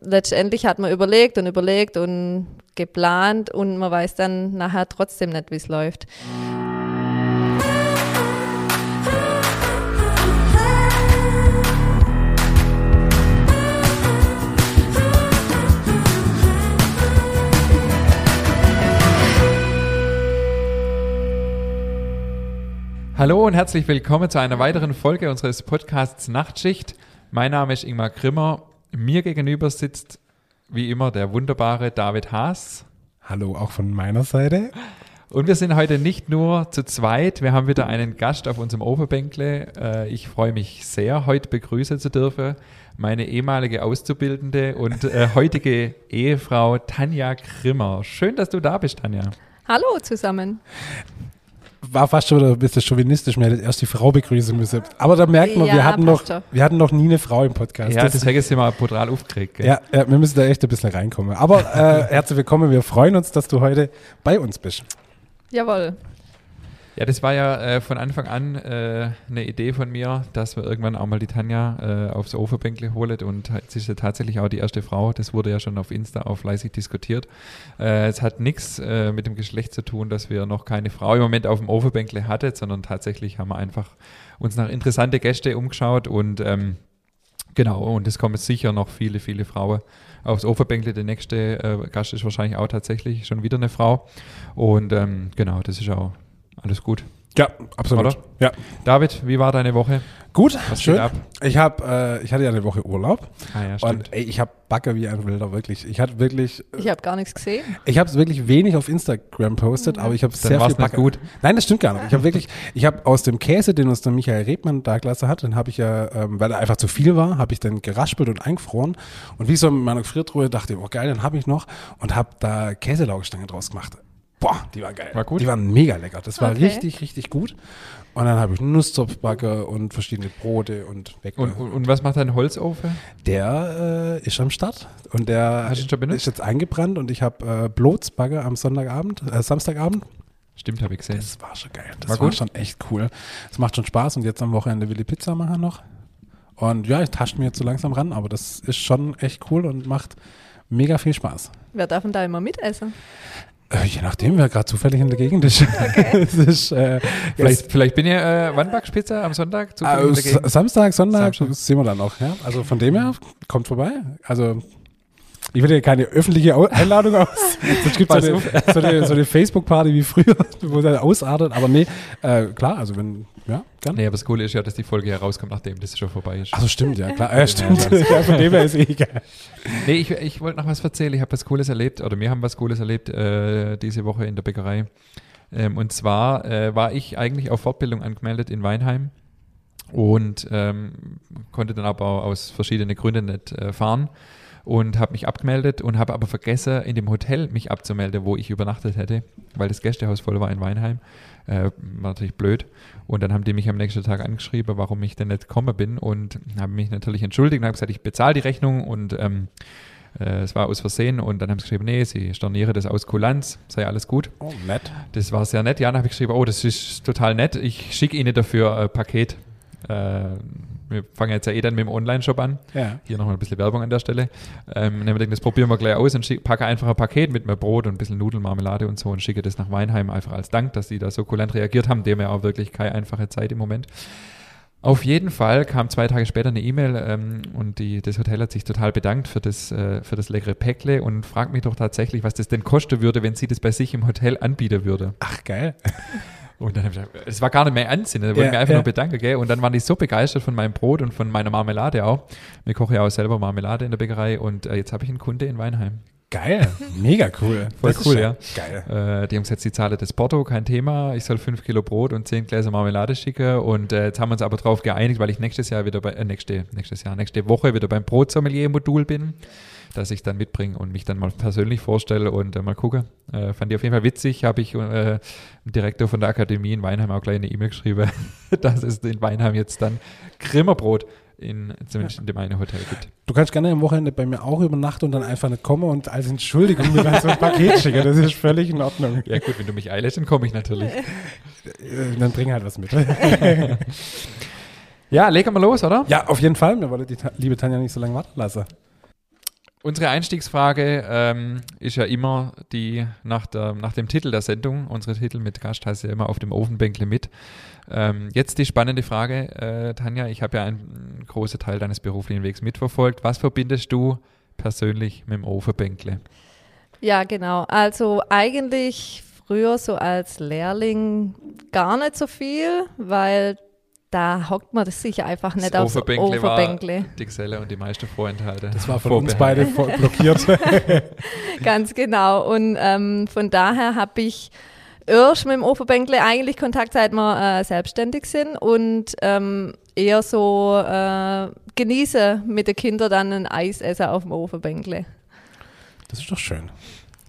letztendlich hat man überlegt und überlegt und geplant und man weiß dann nachher trotzdem nicht, wie es läuft. Hallo und herzlich willkommen zu einer weiteren Folge unseres Podcasts Nachtschicht. Mein Name ist Ingmar Grimmer. Mir gegenüber sitzt wie immer der wunderbare David Haas. Hallo auch von meiner Seite. Und wir sind heute nicht nur zu zweit, wir haben wieder einen Gast auf unserem Oberbänkle. Äh, ich freue mich sehr, heute begrüßen zu dürfen meine ehemalige Auszubildende und äh, heutige Ehefrau Tanja Grimmer. Schön, dass du da bist, Tanja. Hallo zusammen war fast schon wieder ein bisschen chauvinistisch, man hätte erst die Frau begrüßen müssen. Aber da merkt man, ja, wir, hatten noch, wir hatten noch nie eine Frau im Podcast. Ja, das, deswegen sind wir brutal aufgeregt. Ja, ja, wir müssen da echt ein bisschen reinkommen. Aber äh, herzlich willkommen, wir freuen uns, dass du heute bei uns bist. Jawohl. Ja, das war ja äh, von Anfang an äh, eine Idee von mir, dass wir irgendwann auch mal die Tanja äh, aufs Ofenbänkle holen und sie ist ja tatsächlich auch die erste Frau. Das wurde ja schon auf Insta auch fleißig diskutiert. Äh, es hat nichts äh, mit dem Geschlecht zu tun, dass wir noch keine Frau im Moment auf dem Ofenbänkle hatten, sondern tatsächlich haben wir einfach uns nach interessante Gäste umgeschaut und ähm, genau, und es kommen sicher noch viele, viele Frauen aufs Ofenbänkle. Der nächste äh, Gast ist wahrscheinlich auch tatsächlich schon wieder eine Frau. Und ähm, genau, das ist auch alles gut. Ja, absolut. Oder? Ja. David, wie war deine Woche? Gut, Was schön. Ich, hab, äh, ich hatte ja eine Woche Urlaub. Ah, ja, stimmt. Und ey, ich habe Backe wie ein Wilder, wirklich. Ich hatte wirklich. Ich habe gar nichts gesehen. Ich habe es wirklich wenig auf Instagram postet, mhm. aber ich habe sehr viel Backe. gut. Nein, das stimmt gar nicht. Ich habe wirklich, ich habe aus dem Käse, den uns der Michael Rebmann da klasse hat, den habe ich ja, ähm, weil er einfach zu viel war, habe ich dann geraspelt und eingefroren. Und wie so in meiner Gefriertruhe dachte ich, oh geil, den habe ich noch und habe da Käselaugestange draus gemacht. Boah, die war geil. War gut? Die waren mega lecker. Das war okay. richtig, richtig gut. Und dann habe ich Nusszopfbacke und verschiedene Brote und Bäcker. Und, und, und, was macht dein Holzofen? Der äh, ist am Start und der ist jetzt eingebrannt und ich habe äh, Blotsbacke am Sonntagabend, äh, Samstagabend. Stimmt, habe ich gesehen. Das war schon geil. Das war, war schon echt cool. Es macht schon Spaß und jetzt am Wochenende will ich Pizza machen noch. Und ja, ich tasche mir jetzt so langsam ran, aber das ist schon echt cool und macht mega viel Spaß. Wer darf denn da immer mitessen? Äh, je nachdem, wer gerade zufällig in der Gegend ist. Okay. ist äh, vielleicht, vielleicht bin ich, äh, Pizza am Sonntag? Äh, Samstag, Sonntag, Samstag, sehen wir dann noch. Ja? Also von dem her, kommt vorbei. Also ich will ja keine öffentliche Einladung aus. Es gibt so eine, so eine, so eine Facebook-Party wie früher, wo das ausartet. Aber nee, äh, klar, also wenn, ja, gern. Nee, aber das Coole ist ja, dass die Folge herauskommt, nachdem das schon vorbei ist. Also stimmt, ja, klar. Ja, stimmt. Ja, von dem her ist eh egal. Nee, ich, ich wollte noch was erzählen. Ich habe was Cooles erlebt, oder wir haben was Cooles erlebt äh, diese Woche in der Bäckerei. Ähm, und zwar äh, war ich eigentlich auf Fortbildung angemeldet in Weinheim und ähm, konnte dann aber aus verschiedenen Gründen nicht äh, fahren und habe mich abgemeldet und habe aber vergessen, in dem Hotel mich abzumelden, wo ich übernachtet hätte, weil das Gästehaus voll war in Weinheim. Äh, war natürlich blöd. Und dann haben die mich am nächsten Tag angeschrieben, warum ich denn nicht gekommen bin und haben mich natürlich entschuldigt und haben gesagt, ich bezahle die Rechnung und ähm, äh, es war aus Versehen und dann haben sie geschrieben, nee, sie stornieren das aus Kulanz, sei alles gut. Oh, nett. Das war sehr nett. Ja, dann habe ich geschrieben, oh, das ist total nett. Ich schicke Ihnen dafür ein Paket. Äh, wir fangen jetzt ja eh dann mit dem Online-Shop an. Ja. Hier nochmal ein bisschen Werbung an der Stelle. Ähm, dann das probieren wir gleich aus und schick, packe einfach ein Paket mit mehr Brot und ein bisschen Nudelmarmelade und so und schicke das nach Weinheim einfach als Dank, dass die da so kulant reagiert haben. Dem ja auch wirklich keine einfache Zeit im Moment. Auf jeden Fall kam zwei Tage später eine E-Mail ähm, und die, das Hotel hat sich total bedankt für das, äh, für das leckere Päckle und fragt mich doch tatsächlich, was das denn kosten würde, wenn sie das bei sich im Hotel anbieten würde. Ach, geil. Und dann habe ich gesagt, es war gar nicht mehr Anziehen, da wollte ich mich einfach ja. nur bedanken, gell? Und dann waren die so begeistert von meinem Brot und von meiner Marmelade auch. Wir kochen ja auch selber Marmelade in der Bäckerei und äh, jetzt habe ich einen Kunde in Weinheim. Geil, mega cool. Voll das cool, ja. Geil. Äh, die haben gesagt, sie zahlen das Porto, kein Thema. Ich soll fünf Kilo Brot und zehn Gläser Marmelade schicken. Und äh, jetzt haben wir uns aber darauf geeinigt, weil ich nächstes Jahr wieder bei, äh, nächste, nächstes Jahr, nächste Woche wieder beim Brotsommelier-Modul bin dass ich dann mitbringe und mich dann mal persönlich vorstelle und äh, mal gucke. Äh, fand ich auf jeden Fall witzig. Habe ich äh, dem Direktor von der Akademie in Weinheim auch gleich eine E-Mail geschrieben, dass es in Weinheim jetzt dann Grimmerbrot in, zumindest in dem einen Hotel gibt. Du kannst gerne am Wochenende bei mir auch übernachten und dann einfach nicht kommen und als Entschuldigung mir dann so ein Paket schicken. Das ist völlig in Ordnung. Ja gut, wenn du mich einlädst, dann komme ich natürlich. Äh, dann bring halt was mit. ja, legen wir los, oder? Ja, auf jeden Fall. Mir wollte die liebe Tanja nicht so lange warten lassen. Unsere Einstiegsfrage ähm, ist ja immer die nach, der, nach dem Titel der Sendung. Unsere Titel mit Gast heißt ja immer auf dem Ofenbänkle mit. Ähm, jetzt die spannende Frage, äh, Tanja. Ich habe ja einen großen Teil deines beruflichen Wegs mitverfolgt. Was verbindest du persönlich mit dem Ofenbänkle? Ja, genau. Also eigentlich früher so als Lehrling gar nicht so viel, weil da hockt man das sicher einfach nicht das aufs Overbänkle Overbänkle. War die Geselle und die meisten Vorenthalte. Das war von uns beide blockiert. Ganz genau. Und ähm, von daher habe ich erst mit dem Overbänkle eigentlich Kontakt, seit wir äh, selbstständig sind und ähm, eher so äh, genieße mit den Kindern dann ein Eis essen auf dem Overbänkle. Das ist doch schön.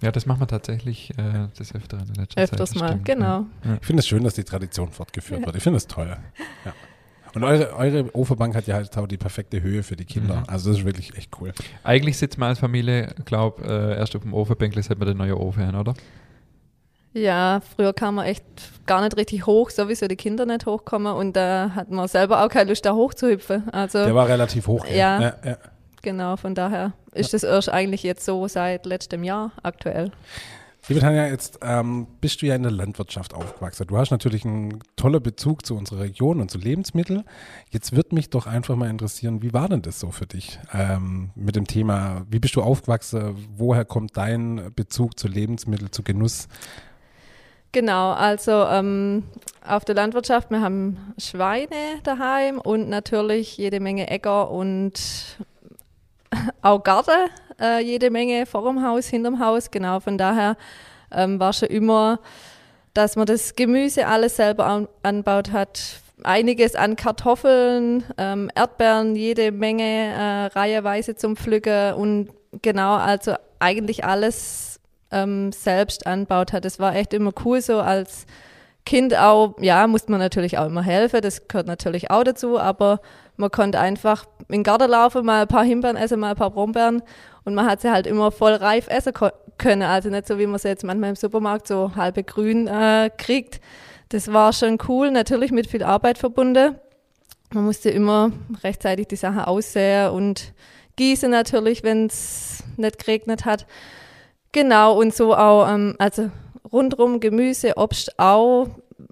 Ja, das machen wir tatsächlich äh, des Öfteren in letzter Öfters Zeit. mal, stimmt, genau. Ja. Ich finde es schön, dass die Tradition fortgeführt wird. Ich finde es toll. Ja. Und eure, eure Oferbank hat ja halt auch die perfekte Höhe für die Kinder. Mhm. Also das ist wirklich echt cool. Eigentlich sitzt man als Familie, glaube äh, erst auf dem Ofenbänkle, seit man den neuen Ofen haben, oder? Ja, früher kam man echt gar nicht richtig hoch, sowieso die Kinder nicht hochkommen und da hat man selber auch keine Lust, da hochzuhüpfen. Also, Der war relativ hoch. Ja, ja, ja. Genau, von daher ist das erst eigentlich jetzt so seit letztem Jahr aktuell. Liebe Tanja, jetzt ähm, bist du ja in der Landwirtschaft aufgewachsen. Du hast natürlich einen tollen Bezug zu unserer Region und zu Lebensmitteln. Jetzt wird mich doch einfach mal interessieren, wie war denn das so für dich ähm, mit dem Thema, wie bist du aufgewachsen? Woher kommt dein Bezug zu Lebensmitteln, zu Genuss? Genau, also ähm, auf der Landwirtschaft, wir haben Schweine daheim und natürlich jede Menge Äcker und auch Garten, äh, jede Menge vor dem Haus, hinterm Haus. Genau, von daher ähm, war schon immer, dass man das Gemüse alles selber an, anbaut hat. Einiges an Kartoffeln, ähm, Erdbeeren, jede Menge äh, reiheweise zum Pflücken und genau, also eigentlich alles ähm, selbst anbaut hat. Das war echt immer cool so als Kind auch, ja, musste man natürlich auch immer helfen, das gehört natürlich auch dazu, aber man konnte einfach in den Garten laufen, mal ein paar Himbeeren essen, mal ein paar Brombeeren und man hat sie halt immer voll reif essen können. Also nicht so, wie man sie jetzt manchmal im Supermarkt so halbe grün äh, kriegt. Das war schon cool, natürlich mit viel Arbeit verbunden. Man musste immer rechtzeitig die Sache aussehen und gießen natürlich, wenn es nicht geregnet hat. Genau, und so auch, ähm, also rundrum Gemüse, Obst auch,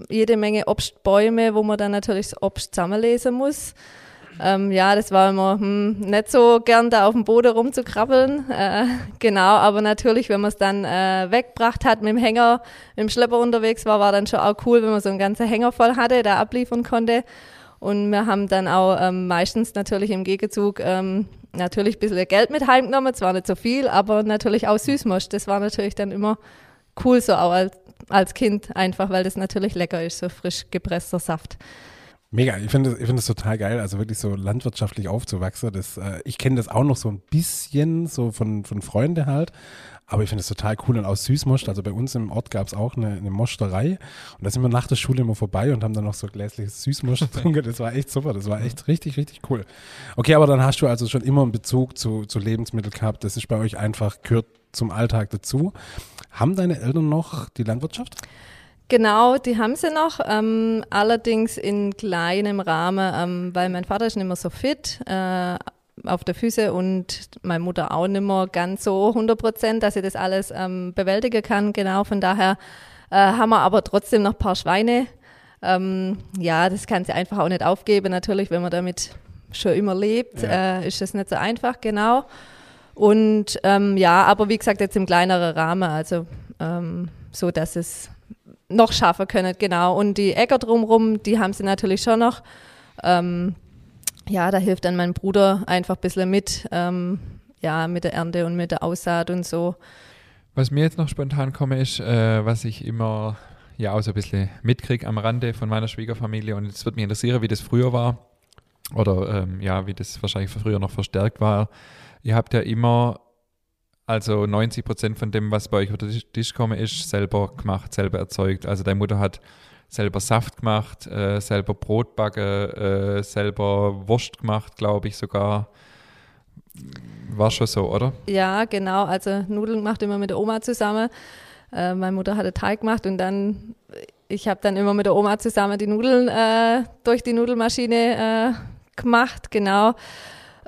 jede Menge Obstbäume, wo man dann natürlich das Obst zusammenlesen muss. Ähm, ja, das war immer hm, nicht so gern, da auf dem Boden rumzukrabbeln. Äh, genau, aber natürlich, wenn man es dann äh, weggebracht hat mit dem Hänger, mit dem Schlepper unterwegs war, war dann schon auch cool, wenn man so einen ganzen Hänger voll hatte, da abliefern konnte. Und wir haben dann auch ähm, meistens natürlich im Gegenzug ähm, natürlich ein bisschen Geld mit heimgenommen, zwar nicht so viel, aber natürlich auch Süßmost. Das war natürlich dann immer cool so auch als, als Kind einfach, weil das natürlich lecker ist, so frisch gepresster Saft. Mega, ich finde ich find das total geil, also wirklich so landwirtschaftlich aufzuwachsen. Das, äh, ich kenne das auch noch so ein bisschen, so von, von Freunden halt. Aber ich finde es total cool und auch Süßmost. Also bei uns im Ort gab es auch eine, eine Mosterei und da sind wir nach der Schule immer vorbei und haben dann noch so gläsliches Süßmost getrunken. Das war echt super, das war echt richtig, richtig cool. Okay, aber dann hast du also schon immer einen Bezug zu, zu Lebensmitteln gehabt. Das ist bei euch einfach, gehört zum Alltag dazu. Haben deine Eltern noch die Landwirtschaft? Genau, die haben sie noch, ähm, allerdings in kleinem Rahmen, ähm, weil mein Vater ist nicht mehr so fit äh, auf der Füße und meine Mutter auch nicht mehr ganz so 100 Prozent, dass sie das alles ähm, bewältigen kann. Genau, von daher äh, haben wir aber trotzdem noch ein paar Schweine. Ähm, ja, das kann sie einfach auch nicht aufgeben. Natürlich, wenn man damit schon immer lebt, ja. äh, ist das nicht so einfach, genau. Und ähm, ja, aber wie gesagt, jetzt im kleineren Rahmen, also ähm, so, dass es noch schaffen können, genau. Und die Äcker drumherum, die haben sie natürlich schon noch. Ähm, ja, da hilft dann mein Bruder einfach ein bisschen mit, ähm, ja, mit der Ernte und mit der Aussaat und so. Was mir jetzt noch spontan komme, ist, äh, was ich immer ja auch so ein bisschen mitkriege am Rande von meiner Schwiegerfamilie und es wird mich interessieren, wie das früher war oder ähm, ja, wie das wahrscheinlich früher noch verstärkt war. Ihr habt ja immer also 90 Prozent von dem, was bei euch unter den Tisch komme, ist selber gemacht, selber erzeugt. Also deine Mutter hat selber Saft gemacht, äh, selber Brot backen, äh, selber Wurst gemacht, glaube ich sogar. War schon so, oder? Ja, genau. Also Nudeln gemacht immer mit der Oma zusammen. Äh, meine Mutter hatte Teig gemacht und dann, ich habe dann immer mit der Oma zusammen die Nudeln äh, durch die Nudelmaschine äh, gemacht, genau.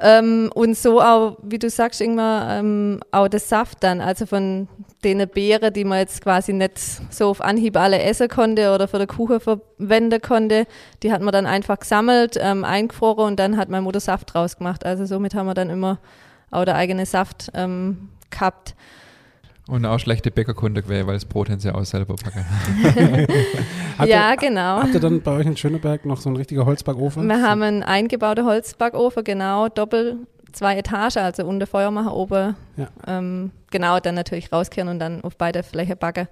Ähm, und so auch, wie du sagst, irgendwann ähm, auch der Saft dann, also von den Beeren, die man jetzt quasi nicht so auf Anhieb alle essen konnte oder für den Kuchen verwenden konnte, die hat man dann einfach gesammelt, ähm, eingefroren und dann hat meine Mutter Saft draus gemacht. Also somit haben wir dann immer auch der eigene Saft ähm, gehabt. Und auch schlechte Bäckerkunde gewesen, weil das Brot haben sie auch selber packen. ja, ihr, genau. Habt ihr dann bei euch in Schöneberg noch so einen richtigen Holzbackofen? Wir haben einen eingebauten Holzbackofen, genau, doppelt zwei Etagen, also unter Feuer machen, oben. Ja. Ähm, genau, dann natürlich rauskehren und dann auf beide Flächen backen.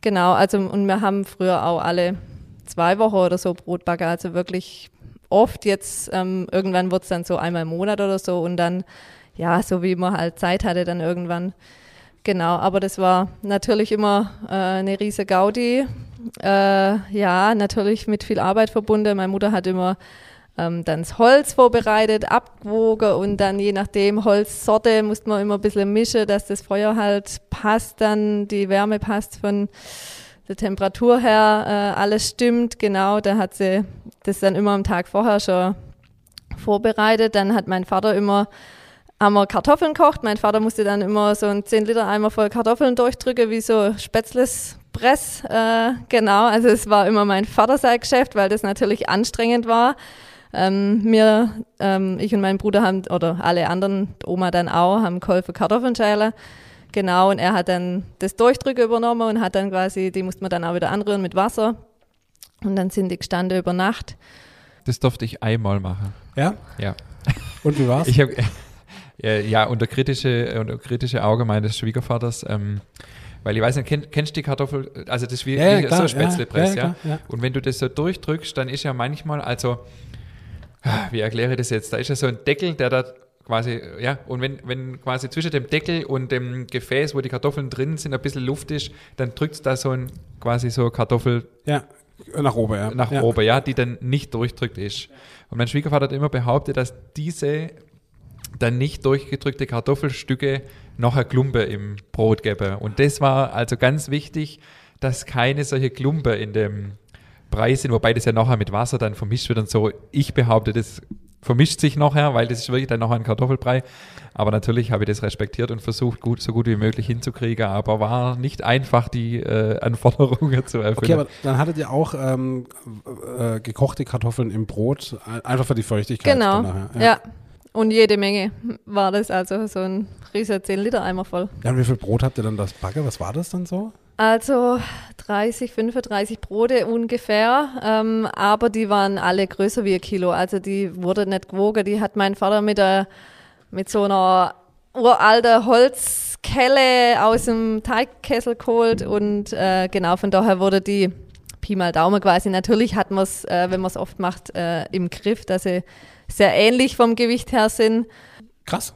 Genau, also und wir haben früher auch alle zwei Wochen oder so Brot backen, also wirklich oft jetzt, ähm, irgendwann wird es dann so einmal im Monat oder so und dann, ja, so wie man halt Zeit hatte, dann irgendwann. Genau, aber das war natürlich immer äh, eine riesige Gaudi. Äh, ja, natürlich mit viel Arbeit verbunden. Meine Mutter hat immer ähm, dann das Holz vorbereitet, abgewogen und dann je nachdem Holzsorte musste man immer ein bisschen mischen, dass das Feuer halt passt, dann die Wärme passt von der Temperatur her, äh, alles stimmt. Genau, da hat sie das dann immer am Tag vorher schon vorbereitet. Dann hat mein Vater immer haben wir Kartoffeln kocht. Mein Vater musste dann immer so einen 10 Liter Eimer voll Kartoffeln durchdrücken, wie so Spätzles Press. Äh, genau, also es war immer mein Vater sein Geschäft, weil das natürlich anstrengend war. Ähm, mir, ähm, ich und mein Bruder haben, oder alle anderen, Oma dann auch, haben geholfen Kartoffeln schälen. Genau, und er hat dann das Durchdrücken übernommen und hat dann quasi, die musste man dann auch wieder anrühren mit Wasser. Und dann sind die gestanden über Nacht. Das durfte ich einmal machen. Ja? Ja. Und wie war's? Ich habe ja unter kritische, unter kritische Auge meines Schwiegervaters, ähm, weil ich weiß nicht, kenn, kennst du die Kartoffel, also das ist wie, Ja, wie klar, so Spätzlepress, ja, ja. Und wenn du das so durchdrückst, dann ist ja manchmal, also, wie erkläre ich das jetzt? Da ist ja so ein Deckel, der da quasi, ja, und wenn, wenn quasi zwischen dem Deckel und dem Gefäß, wo die Kartoffeln drin sind, ein bisschen Luft ist, dann drückt da so ein quasi so Kartoffel ja, nach oben, ja. nach oben, ja, die dann nicht durchdrückt ist. Und mein Schwiegervater hat immer behauptet, dass diese dann nicht durchgedrückte Kartoffelstücke noch eine Klumpe im Brot gäbe. Und das war also ganz wichtig, dass keine solche Klumpe in dem Brei sind, wobei das ja nachher mit Wasser dann vermischt wird und so. Ich behaupte, das vermischt sich nachher, weil das ist wirklich dann noch ein Kartoffelbrei. Aber natürlich habe ich das respektiert und versucht, gut, so gut wie möglich hinzukriegen, aber war nicht einfach, die äh, Anforderungen zu erfüllen. Okay, aber dann hattet ihr auch ähm, äh, gekochte Kartoffeln im Brot, einfach für die Feuchtigkeit. Genau, ja. ja. Und jede Menge war das, also so ein riesiger 10 Liter Eimer voll. Ja, und wie viel Brot habt ihr dann das Backe? Was war das dann so? Also 30, 35 Brote ungefähr, ähm, aber die waren alle größer wie ein Kilo. Also die wurde nicht gewogen. Die hat mein Vater mit, der, mit so einer uralten Holzkelle aus dem Teigkessel geholt und äh, genau von daher wurde die Pi mal Daumen quasi. Natürlich hat man es, äh, wenn man es oft macht, äh, im Griff, dass sie sehr ähnlich vom Gewicht her sind. Krass.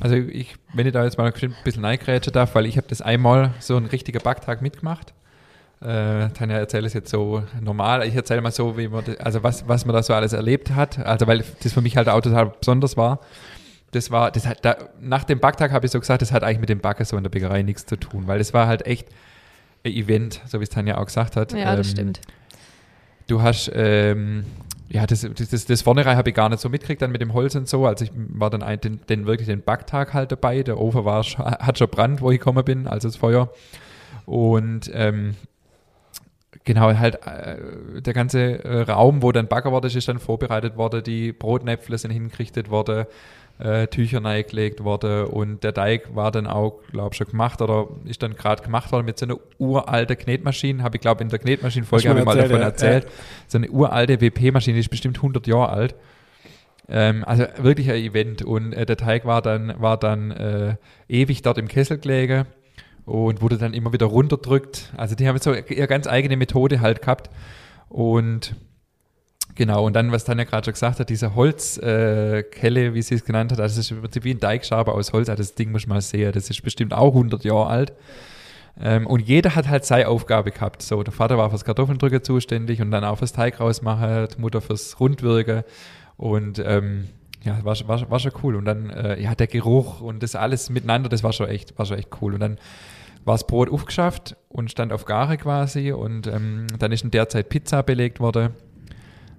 Also ich, wenn ich da jetzt mal ein bisschen reingrätschen darf, weil ich habe das einmal so einen richtigen Backtag mitgemacht. Äh, Tanja erzählt es jetzt so normal. Ich erzähle mal so, wie man, das, also was, was man da so alles erlebt hat. Also weil das für mich halt auch total besonders war. Das war, das hat, da, nach dem Backtag habe ich so gesagt, das hat eigentlich mit dem Backen so in der Bäckerei nichts zu tun, weil das war halt echt ein Event, so wie es Tanja auch gesagt hat. Ja, das Ähm, stimmt. Du hast, ähm, ja, das, das, das, das Vornherein habe ich gar nicht so mitgekriegt, dann mit dem Holz und so. Also ich war dann ein, den, den wirklich den Backtag halt dabei. Der Ofen war, hat schon Brand, wo ich gekommen bin, also das Feuer. Und ähm, genau, halt äh, der ganze äh, Raum, wo dann Backer wurde, ist dann vorbereitet worden. Die Brotnäpfle sind hingerichtet worden, äh, Tücher reingelegt worden und der Teig war dann auch, glaube ich, schon gemacht oder ist dann gerade gemacht worden mit so einer uralten Knetmaschine. Habe ich, glaube in der Knetmaschinenfolge habe ich mal davon erzählt, erzählt. So eine uralte WP-Maschine, die ist bestimmt 100 Jahre alt. Ähm, also wirklich ein Event und äh, der Teig war dann, war dann äh, ewig dort im Kessel gelegen und wurde dann immer wieder runterdrückt. Also die haben so ihre ganz eigene Methode halt gehabt und Genau, und dann, was Tanja gerade schon gesagt hat, diese Holzkelle, äh, wie sie es genannt hat, also das ist im Prinzip wie ein Teigschaber aus Holz, also das Ding muss man mal sehen, das ist bestimmt auch 100 Jahre alt. Ähm, und jeder hat halt seine Aufgabe gehabt. So, der Vater war fürs Kartoffeldrücken zuständig und dann auch fürs Teig rausmachen, die Mutter fürs Rundwirken. Und ähm, ja, war, war, war schon cool. Und dann, äh, ja, der Geruch und das alles miteinander, das war schon echt, war schon echt cool. Und dann war das Brot aufgeschafft und stand auf Gare quasi. Und ähm, dann ist in der Zeit Pizza belegt worden.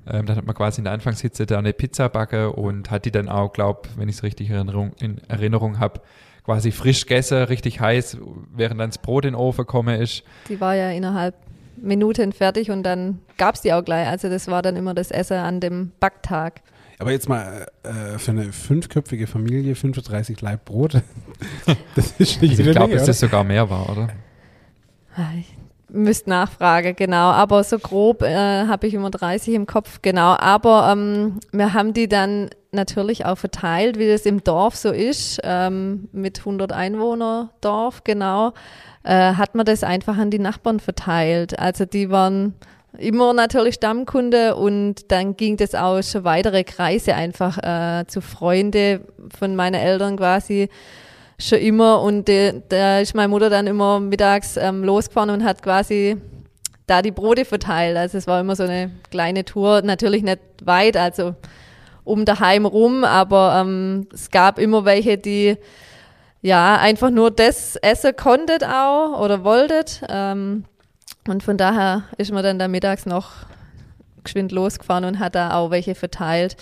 Ähm, dann hat man quasi in der Anfangshitze da eine Pizza backe und hat die dann auch, glaube wenn ich es richtig in Erinnerung, in Erinnerung habe, quasi frisch gegessen, richtig heiß, während dann das Brot in den Ofen gekommen ist. Die war ja innerhalb Minuten fertig und dann gab es die auch gleich. Also das war dann immer das Essen an dem Backtag. Aber jetzt mal äh, für eine fünfköpfige Familie 35 Laib Brot. das ist nicht Also ich glaube, dass das sogar mehr war, oder? Ich müsste nachfragen, genau. Aber so grob äh, habe ich immer 30 im Kopf, genau. Aber ähm, wir haben die dann natürlich auch verteilt, wie das im Dorf so ist, ähm, mit 100 Einwohner Dorf, genau, äh, hat man das einfach an die Nachbarn verteilt. Also die waren immer natürlich Stammkunde und dann ging das auch schon weitere Kreise einfach äh, zu Freunde von meinen Eltern quasi schon immer und de, da ist meine Mutter dann immer mittags ähm, losgefahren und hat quasi da die Brote verteilt. Also es war immer so eine kleine Tour, natürlich nicht weit, also um daheim rum, aber ähm, es gab immer welche, die ja einfach nur das essen konntet auch oder wolltet. Ähm, und von daher ist man dann da mittags noch geschwind losgefahren und hat da auch welche verteilt.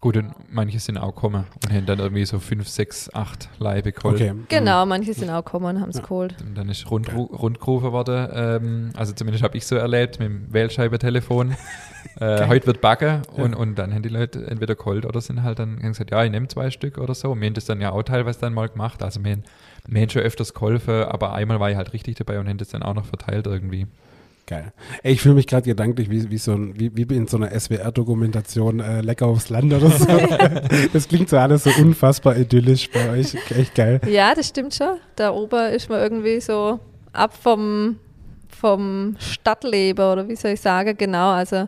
Gut, und manche sind auch gekommen und haben dann irgendwie so fünf, sechs, acht Leibe geholt. Okay. Genau, manche sind auch gekommen und haben es Ja. geholt. Und dann ist rund, rundgerufen worden, ähm, also zumindest habe ich so erlebt, mit dem Wählscheibentelefon. äh, heute wird backen und, und dann haben die Leute entweder geholt oder sind halt dann haben gesagt, ja, ich nehme zwei Stück oder so. Wir haben das dann ja auch teilweise dann mal gemacht. Also wir haben, wir haben schon öfters geholfen, aber einmal war ich halt richtig dabei und haben das dann auch noch verteilt irgendwie. Geil. Ey, ich fühle mich gerade gedanklich wie, wie, so ein, wie, wie in so einer SWR-Dokumentation äh, Lecker aufs Land oder so. das klingt so alles so unfassbar idyllisch bei euch. Echt geil. Ja, das stimmt schon. Da oben ist man irgendwie so ab vom, vom Stadtleben oder wie soll ich sagen, genau. Also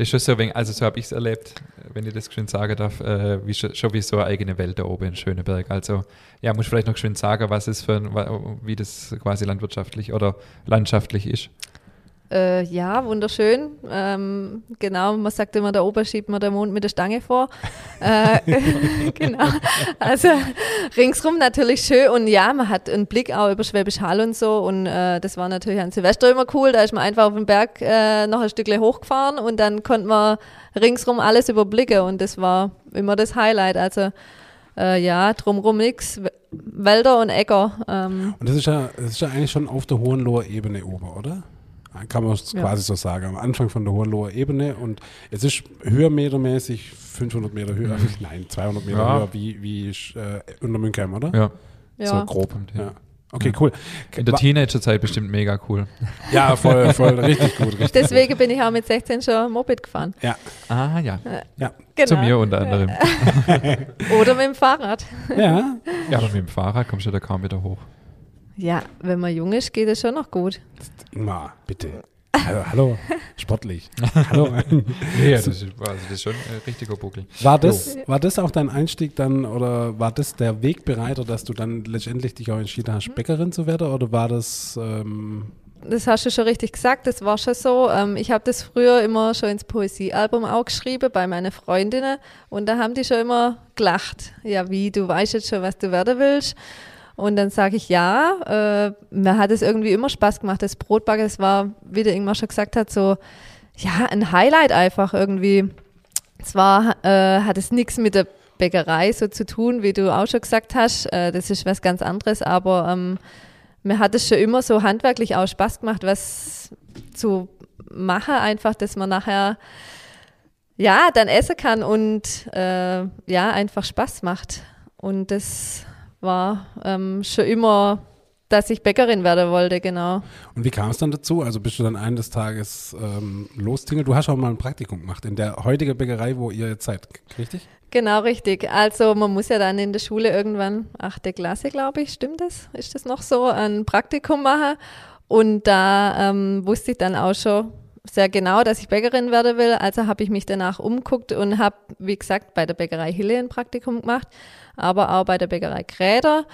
Das ist schon so, wenn, also so habe ich es erlebt, wenn ich das schön sagen darf, äh, wie schon, wie so eine eigene Welt da oben in Schöneberg. Also ja, muss ich vielleicht noch schön sagen, was ist für ein, wie das quasi landwirtschaftlich oder landschaftlich ist. Äh, ja, wunderschön. Ähm, genau, man sagt immer, da oben schiebt man den Mond mit der Stange vor. äh, genau. Also ringsrum natürlich schön und ja, man hat einen Blick auch über Schwäbisch Hall und so und äh, das war natürlich an Silvester immer cool. Da ist man einfach auf den Berg äh, noch ein Stückchen hochgefahren und dann konnte man ringsrum alles überblicken und das war immer das Highlight. Also äh, ja, drumrum. W- Wälder und Äcker. Ähm, Und das ist ja, das ist ja eigentlich schon auf der Hohenloher Ebene oben, oder? Kann man es Ja. quasi so sagen. Am Anfang von der Hohenloher Ebene und es ist höhermetermäßig 500 Meter höher, nein, 200 Meter Ja. höher wie, wie äh, unter Münkheim, oder? Ja, ja. So grob. Ja. Okay, cool. In der Teenagerzeit bestimmt mega cool. Ja, voll, voll, richtig gut. Richtig Deswegen bin ich auch mit 16 schon Moped gefahren. Gut. Ja, Ah ja, ja. Genau. zu mir unter anderem. Oder mit dem Fahrrad. Ja, Ja, aber mit dem Fahrrad kommst du da kaum wieder hoch. Ja, wenn man jung ist, geht es schon noch gut. Ingmar, bitte. Hallo, hallo. sportlich. Hallo. Nee, das ist, also das ist schon ein richtiger Buckel. War das, war das auch dein Einstieg dann oder war das der Wegbereiter, dass du dann letztendlich dich auch entschieden hast, Bäckerin zu werden oder war das ähm, Das hast du schon richtig gesagt, das war schon so. Ähm, ich habe das früher immer schon ins Poesiealbum auch geschrieben bei meinen Freundinnen und da haben die schon immer gelacht. Ja, wie, du weißt jetzt schon, was du werden willst. Und dann sage ich ja, äh, mir hat es irgendwie immer Spaß gemacht. Das Brotbacken, das war, wie der Ingmar schon gesagt hat, so, ja, ein Highlight einfach irgendwie. Zwar äh, hat es nichts mit der Bäckerei so zu tun, wie du auch schon gesagt hast. Äh, das ist was ganz anderes, aber ähm, mir hat es schon immer so handwerklich auch Spaß gemacht, was zu machen, einfach, dass man nachher ja dann essen kann und äh, ja einfach Spaß macht. Und das war ähm, schon immer, dass ich Bäckerin werden wollte, genau. und wie kam es dann dazu? Also bist du dann eines Tages ähm, lostingelt? Du hast auch mal ein Praktikum gemacht in der heutigen Bäckerei, wo ihr jetzt seid, richtig? Genau, richtig. Also man muss ja dann in der Schule irgendwann, achte Klasse, glaube ich, stimmt das? Ist das noch so, ein Praktikum machen? Und da ähm, wusste ich dann auch schon sehr genau, dass ich Bäckerin werden will. Also habe ich mich danach umguckt und habe, wie gesagt, bei der Bäckerei Hille ein Praktikum gemacht, aber auch bei der Bäckerei Kräder.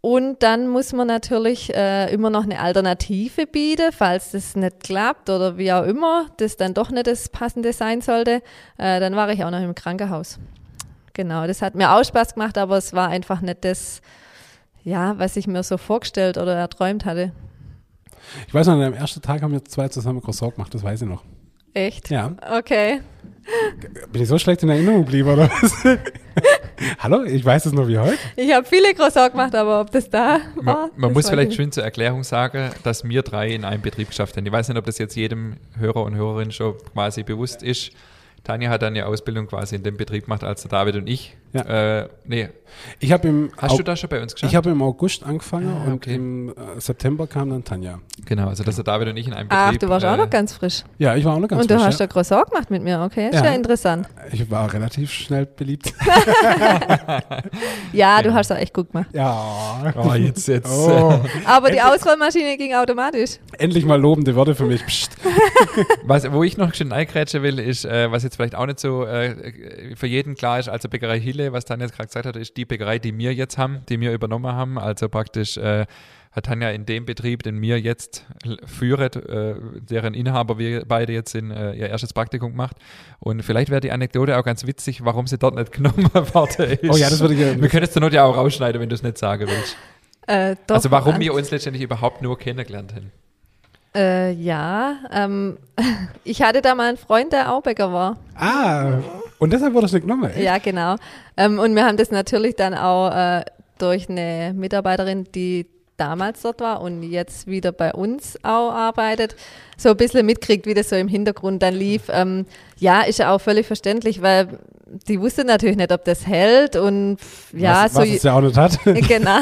Und dann muss man natürlich äh, immer noch eine Alternative bieten, falls das nicht klappt oder wie auch immer, das dann doch nicht das Passende sein sollte. Äh, dann war ich auch noch im Krankenhaus. Genau, das hat mir auch Spaß gemacht, aber es war einfach nicht das, ja, was ich mir so vorgestellt oder erträumt hatte. Ich weiß noch, an dem ersten Tag haben wir zwei zusammen Croissant gemacht, das weiß ich noch. Echt? Ja. Okay. Bin ich so schlecht in Erinnerung geblieben, oder was? Hallo, ich weiß es nur wie heute. Ich habe viele Croissants gemacht, aber ob das da war. Man, man das muss vielleicht ich schön zur Erklärung sagen, dass wir drei in einem Betrieb geschafft haben. Ich weiß nicht, ob das jetzt jedem Hörer und Hörerin schon quasi bewusst ist. Tanja hat dann eine Ausbildung quasi in dem Betrieb gemacht, als der David und ich. Ja. Äh, nee, Ich habe im, hast Au- du da schon bei uns geschafft? ich habe im August angefangen Ah, und okay. im äh, September kam dann Tanja. genau, also dass der David und ich in einem Ach, Betrieb. du warst äh, auch noch ganz frisch. Ja, ich war auch noch ganz Und du frisch, hast ja. da Croissant gemacht mit mir, okay? Ist Ja. ja interessant. Ich war relativ schnell beliebt. Ja, du Ja. hast auch echt gut gemacht. ja. Oh, jetzt, jetzt. Oh, Aber die Ausrollmaschine ging automatisch. endlich mal lobende Worte für mich. Psst. Was, wo ich noch schön eingrätschen will, ist, äh, was jetzt vielleicht auch nicht so äh, für jeden klar ist, also Bäckerei Hille, was Tanja jetzt gerade gesagt hat, ist die Bäckerei, die wir jetzt haben, die wir übernommen haben. Also praktisch äh, hat Tanja in dem Betrieb, den wir jetzt führen, äh, deren Inhaber wir beide jetzt in äh, ihr erstes Praktikum gemacht. Und vielleicht wäre die Anekdote auch ganz witzig, warum sie dort nicht genommen worden ist. Oh ja, das würde ich gerne Wir können es zur Not ja auch rausschneiden, wenn du es nicht sagen willst. Äh, doch, also warum an- wir uns letztendlich überhaupt nur kennengelernt haben. Äh, ja, ähm, ich hatte da mal einen Freund, der auch Bäcker war. Ah, und deshalb wurde es nicht genommen. echt? Ja, genau. Ähm, und wir haben das natürlich dann auch äh, durch eine Mitarbeiterin, die damals dort war und jetzt wieder bei uns auch arbeitet, so ein bisschen mitkriegt, wie das so im Hintergrund dann lief. Ähm, ja, ist ja auch völlig verständlich, weil die wusste natürlich nicht, ob das hält und ja, was, so was es ja auch nicht hat. genau.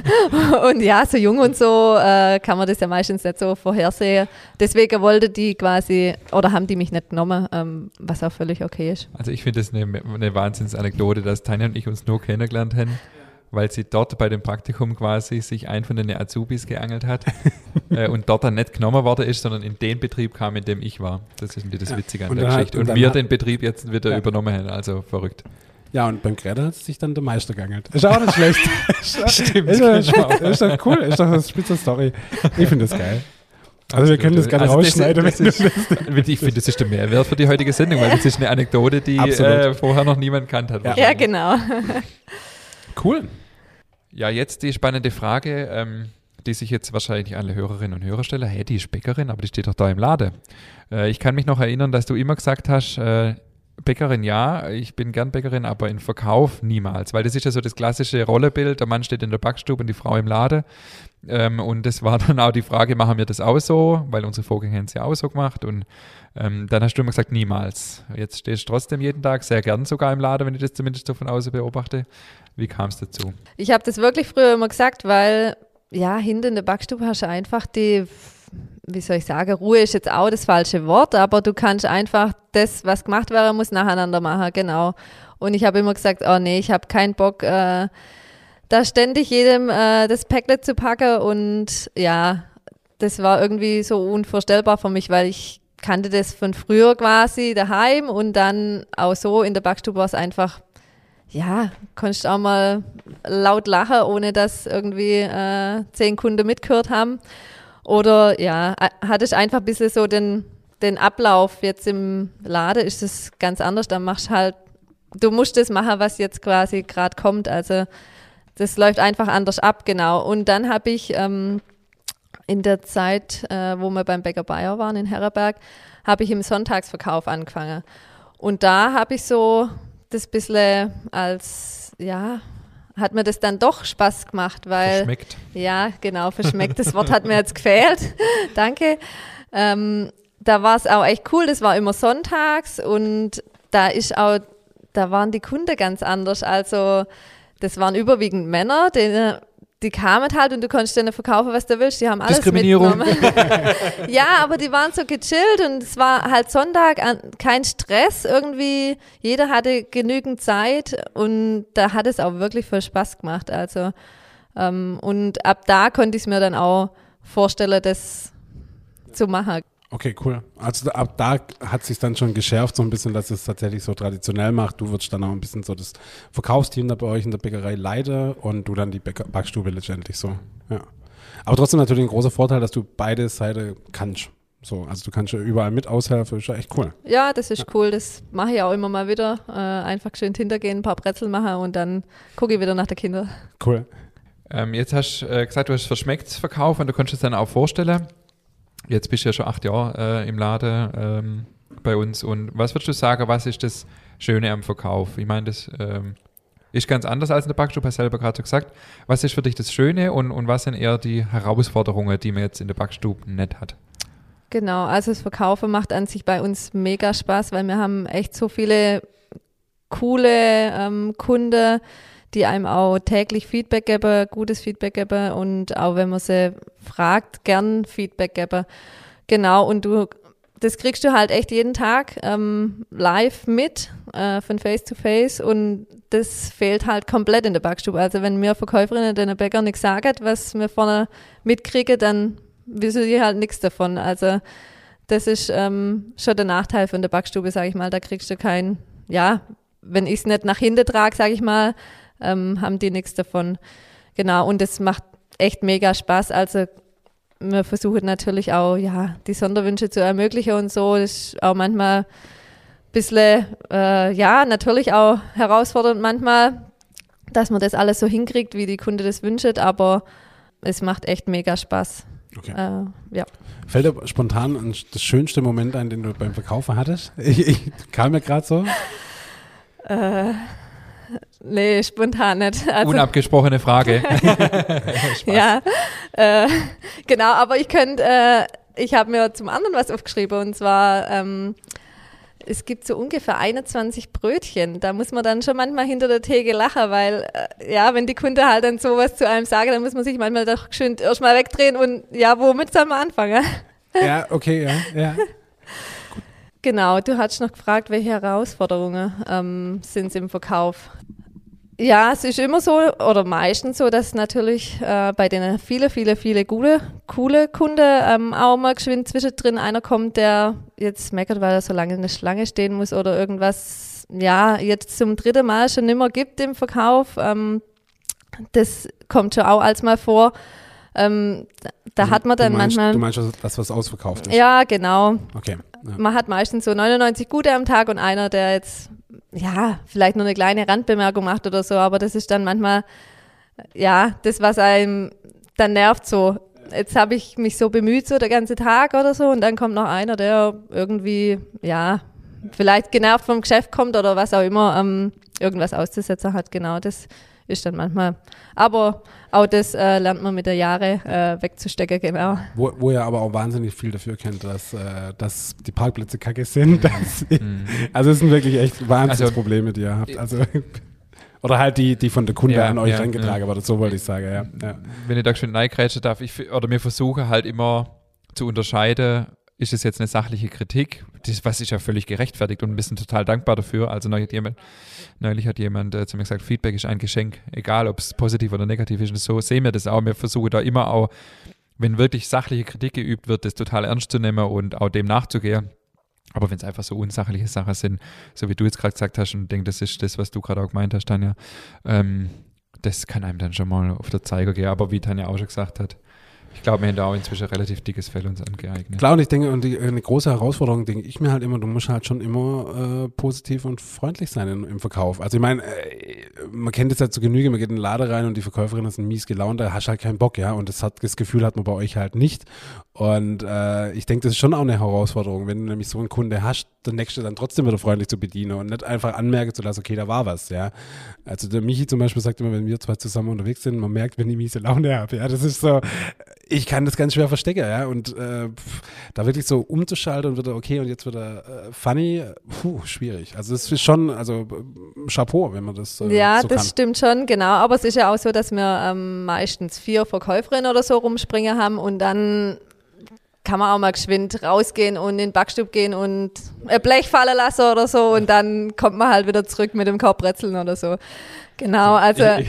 und ja, so jung und so äh, kann man das ja meistens nicht so vorhersehen. Deswegen wollte die quasi, oder haben die mich nicht genommen, ähm, was auch völlig okay ist. Also ich finde das eine, eine Wahnsinnsanekdote, dass Tanja und ich uns nur kennengelernt haben, weil sie dort bei dem Praktikum quasi sich ein von den Azubis geangelt hat äh, und dort dann nicht genommen worden ist, sondern in den Betrieb kam, in dem ich war. Das ist das Ja. Witzige an Und der dann hat- Geschichte. und Und wir den Betrieb jetzt wieder Ja. übernommen haben, also verrückt. Ja, und beim Greta hat sich dann der Meister geangelt. Ist auch nicht schlecht. Stimmt, ist, das ich ist doch cool. Ist doch eine spitze Story. Ich finde das geil. Also wir können das gerne Also das- rausschneiden. das ist- du Ich finde, das ist der Mehrwert für die heutige Sendung, weil das ist eine Anekdote, die Absolut. äh, vorher noch niemand kannt hat. Ja. Ja, genau. Cool. Ja, jetzt die spannende Frage, ähm, die sich jetzt wahrscheinlich alle Hörerinnen und Hörer stellen. Hey, die ist Bäckerin, aber die steht doch da im Laden. Äh, ich kann mich noch erinnern, dass du immer gesagt hast, äh, Bäckerin ja, ich bin gern Bäckerin, aber in Verkauf niemals. Weil das ist ja so das klassische Rollebild, der Mann steht in der Backstube und die Frau im Laden. Ähm, und das war dann auch die Frage, machen wir das auch so? Weil unsere Vorgänger haben es ja auch so gemacht. Und ähm, dann hast du immer gesagt, niemals. Jetzt stehst du trotzdem jeden Tag, sehr gern sogar im Laden, wenn ich das zumindest so von außen beobachte. Wie kam es dazu? Ich habe das wirklich früher immer gesagt, weil ja, hinter in der Backstube hast du einfach die, wie soll ich sagen, Ruhe ist jetzt auch das falsche Wort, aber du kannst einfach das, was gemacht werden muss, nacheinander machen, genau. Und ich habe immer gesagt, oh nee, ich habe keinen Bock, äh, da ständig jedem äh, das Päcklet zu packen und ja, das war irgendwie so unvorstellbar für mich, weil ich kannte das von früher quasi daheim und dann auch so in der Backstube war es einfach ja, konntest auch mal laut lachen, ohne dass irgendwie äh, zehn Kunden mitgehört haben. Oder ja, a- hattest einfach ein bisschen so den, den Ablauf. Jetzt im Laden ist es ganz anders. Da machst halt, du musst das machen, was jetzt quasi gerade kommt. Also das läuft einfach anders ab, genau. Und dann habe ich ähm, in der Zeit, äh, wo wir beim Bäcker Bayer waren in Herreberg, habe ich im Sonntagsverkauf angefangen. Und da habe ich so das bisschen als, ja, hat mir das dann doch Spaß gemacht, weil, Schmeckt. ja, genau, verschmeckt. Das Wort hat mir jetzt gefehlt. Danke. Ähm, da war es auch echt cool. Das war immer sonntags und da ist auch, da waren die Kunden ganz anders. Also, das waren überwiegend Männer, die, die kamen halt und du konntest denen verkaufen, was du willst. Die haben alles Diskriminierung. mitgenommen. ja, aber die waren so gechillt und es war halt Sonntag, kein Stress irgendwie. Jeder hatte genügend Zeit und da hat es auch wirklich viel Spaß gemacht. Also, ähm, und ab da konnte ich es mir dann auch vorstellen, das zu machen. Okay, cool. Also da- ab da hat sich dann schon geschärft, so ein bisschen, dass es tatsächlich so traditionell macht. Du würdest dann auch ein bisschen so das Verkaufsteam da bei euch in der Bäckerei leiten und du dann die Bäcker Backstube letztendlich so. Ja. Aber trotzdem natürlich ein großer Vorteil, dass du beide Seiten kannst. So, also du kannst ja überall mit aushelfen, ist ja echt cool. Ja, das ist cool. Das mache ich auch immer mal wieder. Äh, einfach schön hintergehen, ein paar Brezel machen und dann gucke ich wieder nach den Kindern. Cool. Ähm, jetzt hast du äh, gesagt, du hast verschmeckt Verkauf und du konntest es dann auch vorstellen. Jetzt bist du ja schon acht Jahre äh, im Laden ähm, bei uns. Und was würdest du sagen, was ist das Schöne am Verkauf? Ich meine, das ähm, ist ganz anders als in der Backstube, hast du selber gerade gesagt. Was ist für dich das Schöne und, und was sind eher die Herausforderungen, die man jetzt in der Backstube nicht hat? Genau, also das Verkaufen macht an sich bei uns mega Spaß, weil wir haben echt so viele coole ähm, Kunden, die einem auch täglich Feedback geben, gutes Feedback geben und auch wenn man sie fragt, gern Feedback geben. Genau, und du, das kriegst du halt echt jeden Tag ähm, live mit, äh, von Face to Face und das fehlt halt komplett in der Backstube. Also wenn mir Verkäuferinnen den Bäcker nichts sagen, was wir vorne mitkriegen, dann wissen die halt nichts davon. Also das ist ähm, schon der Nachteil von der Backstube, sage ich mal. Da kriegst du kein, ja, wenn ich es nicht nach hinten trage, sage ich mal, ähm, haben die nichts davon. Genau, und es macht echt mega Spaß. Also wir versuchen natürlich auch, ja, die Sonderwünsche zu ermöglichen und so. Das ist auch manchmal ein bisschen, äh, ja, natürlich auch herausfordernd manchmal, dass man das alles so hinkriegt, wie die Kunde das wünscht, aber es macht echt mega Spaß. Okay. Äh, ja. Fällt dir spontan ein, das schönste Moment ein, den du beim Verkaufen hattest? Ich, ich kam mir gerade so. Äh, nee, spontan nicht. Also, Unabgesprochene Frage. ja, äh, genau, aber ich könnte, äh, ich habe mir zum anderen was aufgeschrieben und zwar, ähm, es gibt so ungefähr 21 Brötchen. Da muss man dann schon manchmal hinter der Theke lachen, weil, äh, ja, wenn die Kunde halt dann sowas zu einem sagen, dann muss man sich manchmal doch schön erstmal wegdrehen und ja, womit soll man anfangen? Ja, okay, ja, ja. Genau, du hast noch gefragt, welche Herausforderungen ähm, sind es im Verkauf. Ja, es ist immer so oder meistens so, dass natürlich äh, bei den viele, viele, viele gute, coole Kunden ähm, auch mal geschwind zwischendrin einer kommt, der jetzt meckert, weil er so lange in der Schlange stehen muss oder irgendwas, ja, jetzt zum dritten Mal schon nimmer gibt im Verkauf. Ähm, das kommt schon auch als mal vor. Ähm, da Also, hat man dann du meinst, manchmal. Du meinst, dass was ausverkauft ist? Ja, genau. Okay. Ja. Man hat meistens so 99 gute am Tag und einer, der jetzt, ja, vielleicht nur eine kleine Randbemerkung macht oder so, aber das ist dann manchmal, ja, das, was einem dann nervt so. Jetzt habe ich mich so bemüht, so der ganze Tag oder so, und dann kommt noch einer, der irgendwie, ja, vielleicht genervt vom Geschäft kommt oder was auch immer, ähm, irgendwas auszusetzen hat. Genau, das ist dann manchmal. Aber auch das äh, lernt man mit der Jahre äh, wegzustecken, genau. Wo, wo ihr aber auch wahnsinnig viel dafür kennt, dass, äh, dass die Parkplätze kacke sind. Dass, also es sind wirklich echt Wahnsinnsprobleme, die ihr habt. Also, oder halt die, die von der Kunde Ja, an euch ja, herangetragen ja. werden, so wollte ich sagen, ja. ja. Wenn ich da schön reingrätschen darf, ich, oder wir versuchen halt immer zu unterscheiden, ist es jetzt eine sachliche Kritik, das, was ist ja völlig gerechtfertigt und wir sind total dankbar dafür. Also neulich hat jemand, neulich hat jemand äh, zu mir gesagt, Feedback ist ein Geschenk, egal ob es positiv oder negativ ist. Und so sehen wir das auch. Wir versuchen da immer auch, wenn wirklich sachliche Kritik geübt wird, das total ernst zu nehmen und auch dem nachzugehen. Aber wenn es einfach so unsachliche Sachen sind, so wie du jetzt gerade gesagt hast, und ich denke, das ist das, was du gerade auch gemeint hast, Tanja, ähm, das kann einem dann schon mal auf der Zeiger gehen. Aber wie Tanja auch schon gesagt hat, ich glaube, haben da auch inzwischen relativ dickes Fell uns angeeignet. Klar, und ich denke, und die, eine große Herausforderung, denke ich mir halt immer, du musst halt schon immer äh, positiv und freundlich sein in, im Verkauf. Also ich meine, äh, man kennt es halt zu Genüge, man geht in den Laden rein und die Verkäuferin ist ein mies gelaunt, da hast halt keinen Bock, ja. Und das, hat, das Gefühl hat man bei euch halt nicht. Und äh, ich denke, das ist schon auch eine Herausforderung, wenn du nämlich so einen Kunde hast, der nächste dann trotzdem wieder freundlich zu bedienen und nicht einfach anmerken zu lassen, okay, da war was, ja. Also der Michi zum Beispiel sagt immer, wenn wir zwei zusammen unterwegs sind, man merkt, wenn ich miese Laune habe, ja. Das ist so, ich kann das ganz schwer verstecken, ja. Und äh, pf, da wirklich so umzuschalten und wieder, okay, und jetzt wieder äh, funny, puh, schwierig. Also das ist schon, also äh, Chapeau, wenn man das äh, Ja, so das kann. stimmt schon, genau. Aber es ist ja auch so, dass wir ähm, meistens vier Verkäuferinnen oder so rumspringen haben und dann kann man auch mal geschwind rausgehen und in den Backstub gehen und ein Blech fallen lassen oder so und dann kommt man halt wieder zurück mit dem Korbrezeln oder so. Genau, also ich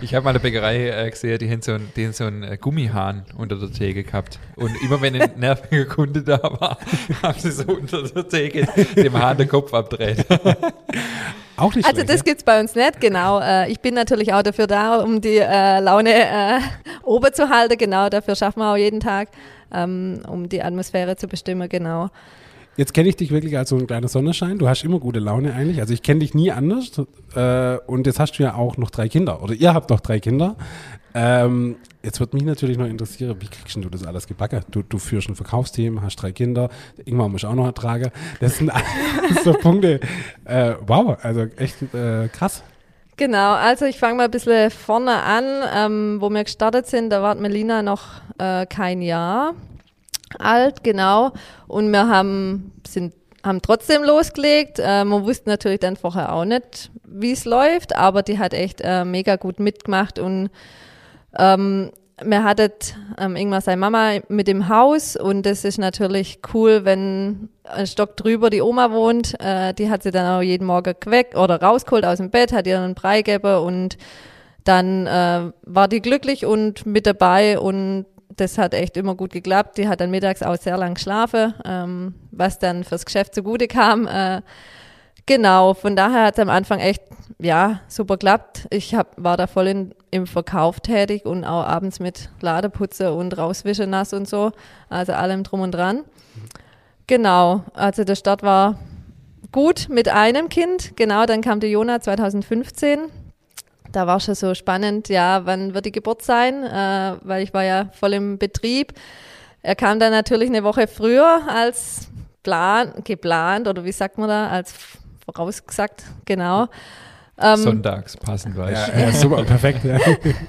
ich habe mal eine Bäckerei äh, gesehen, die haben so einen, die haben so einen äh, Gummihahn unter der Theke gehabt. Und immer wenn ein nerviger Kunde da war, haben sie so unter der Theke dem Hahn den Kopf abdreht. Auch nicht Also schlecht, das gibt's bei uns nicht, genau. Äh, ich bin natürlich auch dafür da, um die äh, Laune äh, oben zu halten, genau. Dafür schaffen wir auch jeden Tag, ähm, um die Atmosphäre zu bestimmen, genau. Jetzt kenne ich dich wirklich als so ein kleiner Sonnenschein. Du hast immer gute Laune eigentlich. Also ich kenne dich nie anders. Äh, und jetzt hast du ja auch noch drei Kinder. Oder ihr habt noch drei Kinder. Ähm, jetzt wird mich natürlich noch interessieren, wie kriegst du das alles gebacken? Du, du führst ein Verkaufsteam, hast drei Kinder, Ingmar muss auch noch ertragen. Das sind so Punkte. Äh, wow, also echt äh, krass. Genau, also ich fange mal ein bisschen vorne an, ähm, wo wir gestartet sind. Da war Melina noch äh, kein Jahr alt, genau. Und wir haben, sind, haben trotzdem losgelegt. Äh, man wusste natürlich dann vorher auch nicht, wie es läuft, aber die hat echt äh, mega gut mitgemacht und ähm, wir hatten ähm, irgendwann seine Mama mit im Haus und das ist natürlich cool, wenn ein Stock drüber die Oma wohnt. Äh, die hat sie dann auch jeden Morgen geweckt oder rausgeholt aus dem Bett, hat ihr einen Brei gegeben und dann äh, war die glücklich und mit dabei und das hat echt immer gut geklappt. Die hat dann mittags auch sehr lang geschlafen, ähm, was dann fürs Geschäft zugute kam. Äh, genau, von daher hat es am Anfang echt ja, super geklappt. Ich hab, war da voll in, im Verkauf tätig und auch abends mit Ladeputze und rauswischen nass und so. Also allem drum und dran. Genau, also der Start war gut mit einem Kind. Genau, dann kam der Jona 2015. Da war schon so spannend, ja, wann wird die Geburt sein? Äh, weil ich war ja voll im Betrieb. Er kam dann natürlich eine Woche früher als plan, geplant oder wie sagt man da, als vorausgesagt, genau. Ähm, Sonntags passend war ich. Ja, ja super, perfekt. Ja.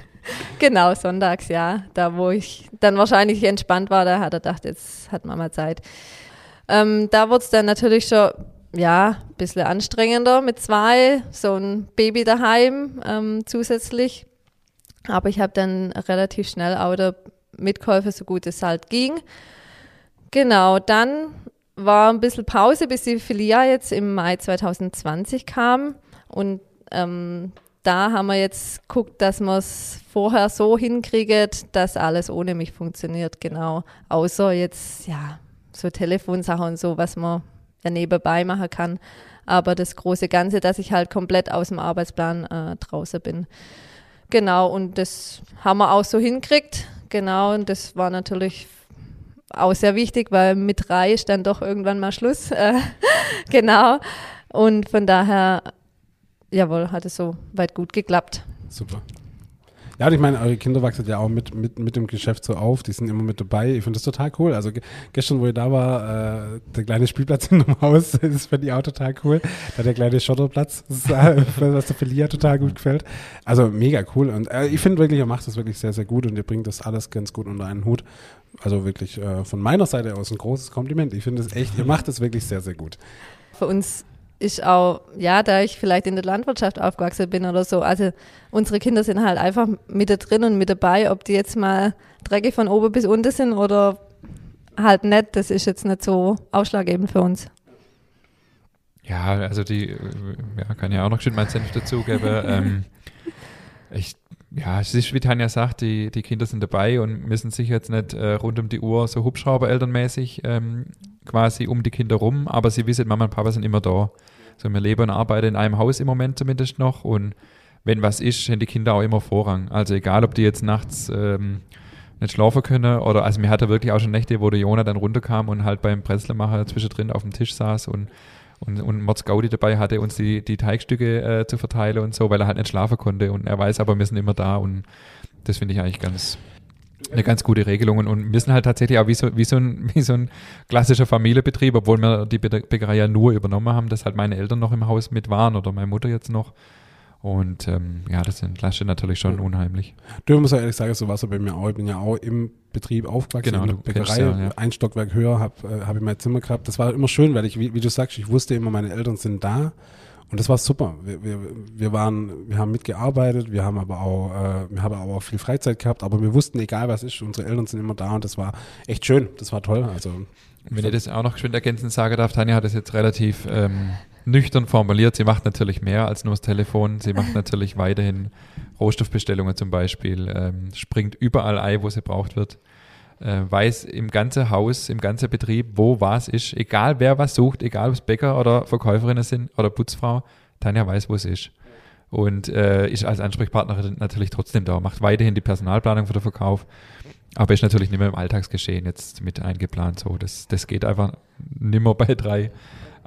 genau, sonntags, ja. Da, wo ich dann wahrscheinlich entspannt war, da hat er gedacht, jetzt hat Mama Zeit. Ähm, da wurde es dann natürlich schon, ja, ein bisschen anstrengender mit zwei, so ein Baby daheim ähm, zusätzlich. Aber ich habe dann relativ schnell auch der mitgeholfen, so gut es halt ging. Genau, dann war ein bisschen Pause, bis die Filia jetzt im Mai 2020 kam. Und ähm, da haben wir jetzt geguckt, dass wir es vorher so hinkriegen, dass alles ohne mich funktioniert, genau. Außer jetzt, ja, so Telefonsachen und so, was man nebenbei machen kann. Aber das große Ganze, dass ich halt komplett aus dem Arbeitsplan äh, draußen bin. Genau, und das haben wir auch so hinkriegt. Genau, und das war natürlich auch sehr wichtig, weil mit drei ist dann doch irgendwann mal Schluss. Äh, genau. Und von daher jawohl, hat es so weit gut geklappt. Super. Ja, und ich meine, eure Kinder wachsen ja auch mit, mit, mit dem Geschäft so auf, die sind immer mit dabei. Ich finde das total cool. Also gestern, wo ihr da war, äh, der kleine Spielplatz in dem Haus, das finde ich auch total cool. Da der kleine Schotterplatz, äh, was der Felia total gut gefällt. Also mega cool. Und äh, ich finde wirklich, ihr macht das wirklich sehr, sehr gut und ihr bringt das alles ganz gut unter einen Hut. Also wirklich äh, von meiner Seite aus ein großes Kompliment. Ich finde es echt, ihr macht es wirklich sehr, sehr gut. Für uns ist auch, ja, da ich vielleicht in der Landwirtschaft aufgewachsen bin oder so, also unsere Kinder sind halt einfach mit da drin und mit dabei, ob die jetzt mal dreckig von oben bis unten sind oder halt nicht, das ist jetzt nicht so ausschlaggebend für uns. Ja, also die, ja, kann ja auch noch schön mein Senf dazugeben. ähm, ich, ja, es ist, wie Tanja sagt, die, die Kinder sind dabei und müssen sich jetzt nicht äh, rund um die Uhr so Hubschrauber-elternmäßig ähm, quasi um die Kinder rum, aber sie wissen, Mama und Papa sind immer da. So, wir leben und arbeiten in einem Haus im Moment zumindest noch und wenn was ist, haben die Kinder auch immer Vorrang. Also egal, ob die jetzt nachts ähm, nicht schlafen können oder, also mir hatte wirklich auch schon Nächte, wo der Jona dann runterkam und halt beim Breslemacher zwischendrin auf dem Tisch saß und und, und Mods Gaudi dabei hatte, uns die, die Teigstücke äh, zu verteilen und so, weil er halt nicht schlafen konnte und er weiß aber, wir sind immer da und das finde ich eigentlich ganz, eine ganz gute Regelung. Und wir sind halt tatsächlich auch wie so, wie so, ein, wie so ein klassischer Familienbetrieb, obwohl wir die Bäckerei ja nur übernommen haben, dass halt meine Eltern noch im Haus mit waren oder meine Mutter jetzt noch. Und ähm, ja, das entlastet natürlich schon unheimlich. Du musst ja ehrlich sagen, so war es bei mir auch. Ich bin ja auch im Betrieb aufgewachsen, genau, in der Bäckerei, ja, ja. ein Stockwerk höher, habe äh, hab ich mein Zimmer gehabt. Das war immer schön, weil ich, wie, wie, du sagst, ich wusste immer, meine Eltern sind da. Und das war super. Wir, wir, wir waren, wir haben mitgearbeitet, wir haben aber auch, äh, wir haben aber auch viel Freizeit gehabt, aber wir wussten, egal was ist, unsere Eltern sind immer da und das war echt schön. Das war toll. Also wenn ich das auch noch geschwind ergänzen sagen darf, Tanja hat das jetzt relativ ähm, nüchtern formuliert. Sie macht natürlich mehr als nur das Telefon. Sie macht natürlich weiterhin Rohstoffbestellungen zum Beispiel, ähm, springt überall ein, wo sie braucht wird äh, weiß im ganzen Haus, im ganzen Betrieb, wo was ist. Egal wer was sucht, egal ob es Bäcker oder Verkäuferinnen sind oder Putzfrau, Tanja weiß, wo es ist. Und äh, ist als Ansprechpartnerin natürlich trotzdem da, macht weiterhin die Personalplanung für den Verkauf. Aber ist natürlich nicht mehr im Alltagsgeschehen jetzt mit eingeplant. So, das, das geht einfach nimmer bei drei.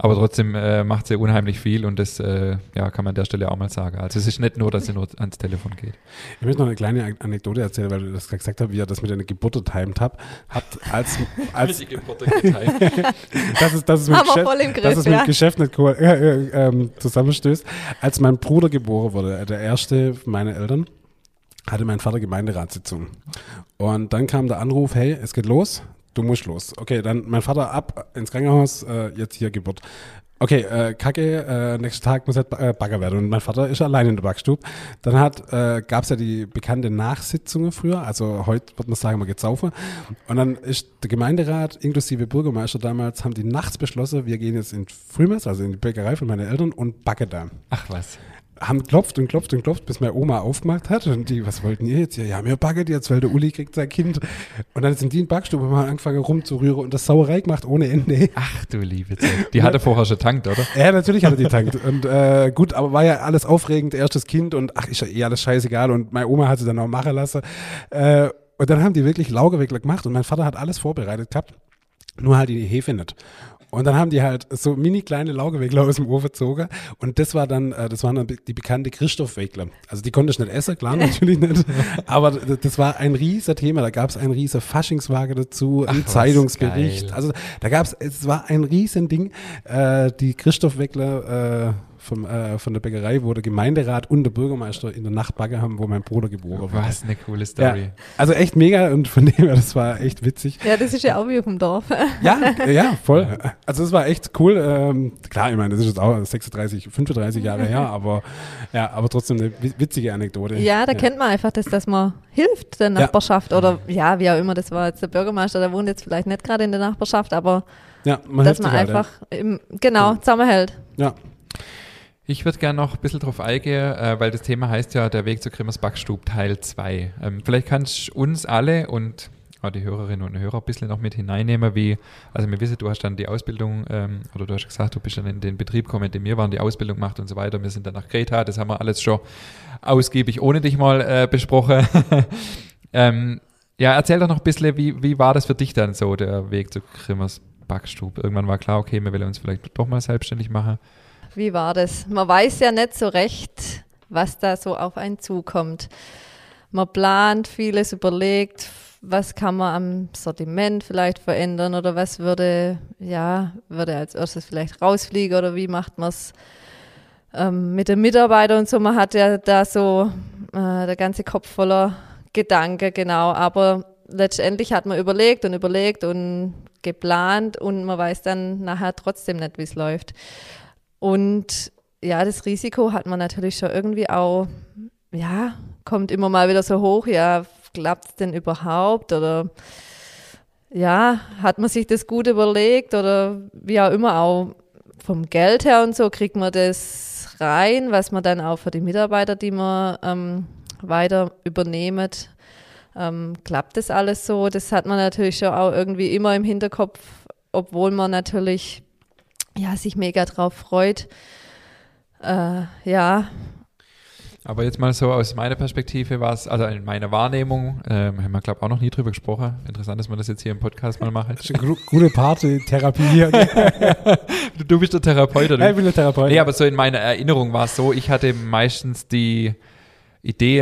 Aber trotzdem äh, macht sie unheimlich viel und das äh, ja, kann man an der Stelle auch mal sagen. Also es ist nicht nur, dass sie nur ans Telefon geht. Ich möchte noch eine kleine Anekdote erzählen, weil du das gesagt hast, wie er das mit einer Geburt getimed hat. Hat als, als Die Geburt getimed. das ist, das ist mit, Geschäft, voll im Griff, das ist mit ja. Geschäft nicht cool, äh, äh, ähm, zusammenstößt. Als mein Bruder geboren wurde, äh, der erste meiner Eltern, hatte mein Vater Gemeinderatssitzung. Und dann kam der Anruf, hey, es geht los, du musst los. Okay, dann mein Vater ab ins Krankenhaus, äh, jetzt hier Geburt. Okay, äh, Kacke, äh, nächsten Tag muss halt äh, Bagger werden. Und mein Vater ist allein in der Backstube. Dann hat, äh, gab es ja die bekannte Nachsitzungen früher, also heute wird man sagen, man geht saufen. Und dann ist der Gemeinderat inklusive Bürgermeister damals, haben die nachts beschlossen, wir gehen jetzt in Frühmess, also in die Bäckerei von meinen Eltern und backen da Ach was. Haben klopft und klopft und klopft, bis meine Oma aufgemacht hat. Und die, was wollten ihr jetzt? Ja, ja, wir backen jetzt, weil der Uli kriegt sein Kind. Und dann sind die in Backstube haben angefangen rumzurühren und das Sauerei gemacht ohne Ende. Ach du liebe Zeit. Die hatte vorher schon tankt, oder? Ja, natürlich hat er die tankt. Und äh, gut, aber war ja alles aufregend, erstes Kind und ach, ist ja eh alles scheißegal. Und meine Oma hat sie dann auch machen lassen. Äh, und dann haben die wirklich Laugewickler gemacht und mein Vater hat alles vorbereitet gehabt, nur halt die Hefe nicht. Und dann haben die halt so mini kleine Laugewickler aus dem Ofen gezogen und das war dann, äh, das waren dann die bekannte Christoph-Wickler. Also die konnte ich nicht essen, klar natürlich nicht, aber das war ein riesiger Thema. Da gab es einen riesen Faschingswagen dazu, einen was Zeitungsbericht. Also da gab es, es war ein riesen Ding. Äh, die Christoph-Wickler äh, vom, äh, von der Bäckerei, wo der Gemeinderat und der Bürgermeister in der Nacht Bagger haben, wo mein Bruder geboren wurde. Was eine coole Ja, Story. also echt mega und von dem her, das war echt witzig. Ja, das ist ja auch wie auf dem Dorf. Ja, ja, voll. Also es war echt cool. Ähm, klar, ich meine, das ist jetzt auch 36, 35 Jahre her, aber ja, aber trotzdem eine wi- witzige Anekdote. Ja, da kennt man einfach das, dass man hilft der Nachbarschaft oder ja, wie auch immer, das war jetzt der Bürgermeister, der wohnt jetzt vielleicht nicht gerade in der Nachbarschaft, aber ja, man dass man einfach im, genau zusammenhält. Ja, Ich würde gerne noch ein bisschen drauf eingehen, äh, weil das Thema heißt ja der Weg zur Grimmers Backstube Teil 2. Ähm, vielleicht kannst du uns alle und auch die Hörerinnen und Hörer ein bisschen noch mit hineinnehmen, wie, also wir wissen, du hast dann die Ausbildung, ähm, oder du hast gesagt, du bist dann in den Betrieb gekommen, in dem wir waren, die Ausbildung gemacht und so weiter. Wir sind dann nach Kreta, das haben wir alles schon ausgiebig ohne dich mal äh, besprochen. ähm, ja, erzähl doch noch ein bisschen, wie, wie war das für dich dann so, der Weg zur Grimmers Backstube? Irgendwann war klar, okay, wir wollen uns vielleicht doch mal selbstständig machen. Wie war das? Man weiß ja nicht so recht, was da so auf einen zukommt. Man plant vieles, überlegt, was kann man am Sortiment vielleicht verändern oder was würde, ja, würde als erstes vielleicht rausfliegen oder wie macht man es ähm, mit den Mitarbeitern und so. Man hat ja da so äh, der ganze Kopf voller Gedanken, genau. Aber letztendlich hat man überlegt und überlegt und geplant und man weiß dann nachher trotzdem nicht, wie es läuft. Und ja, das Risiko hat man natürlich schon irgendwie auch, ja, kommt immer mal wieder so hoch, ja, klappt es denn überhaupt oder ja, hat man sich das gut überlegt oder wie auch immer auch vom Geld her und so kriegt man das rein, was man dann auch für die Mitarbeiter, die man ähm, weiter übernehmt, ähm, klappt das alles so? Das hat man natürlich schon auch irgendwie immer im Hinterkopf, obwohl man natürlich ja, sich mega drauf freut. Äh, ja, Aber jetzt mal so aus meiner Perspektive war es, also in meiner Wahrnehmung, ähm, haben wir glaube auch noch nie drüber gesprochen. Interessant, dass wir das jetzt hier im Podcast mal machen. das ist eine gru- gute Party-Therapie hier. Du, du bist der Therapeut, oder? Ja, ich bin der Therapeut. Nee, aber so in meiner Erinnerung war es so, ich hatte meistens die Idee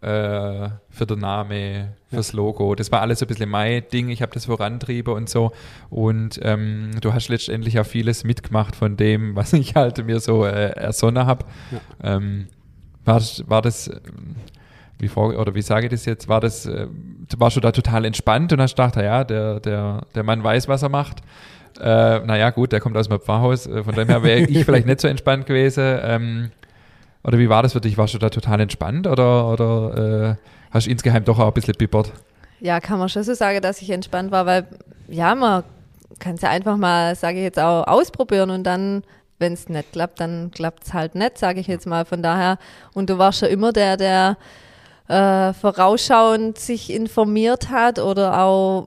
äh, für den Name, fürs Logo. Das war alles so ein bisschen mein Ding. Ich habe das vorantrieben und so. Und ähm, du hast letztendlich auch vieles mitgemacht von dem, was ich halt mir so äh, ersonnen habe. Ähm, war, das- war das, wie vor, oder wie sage ich das jetzt, war das, äh, warst du da total entspannt und hast gedacht, ja, der, der, der Mann weiß, was er macht. Äh, naja, gut, der kommt aus dem Pfarrhaus, äh, von dem her wäre ich vielleicht nicht so entspannt gewesen. Ähm, oder wie war das für dich? Warst du da total entspannt oder, oder äh, hast du insgeheim doch auch ein bisschen bibbert? ja, kann man schon so sagen, dass ich entspannt war, weil ja, man kann es ja einfach mal, sage ich jetzt auch, ausprobieren und dann, wenn es nicht klappt, dann klappt es halt nicht, sage ich jetzt mal. Von daher, und du warst schon immer der, der äh, vorausschauend sich informiert hat oder auch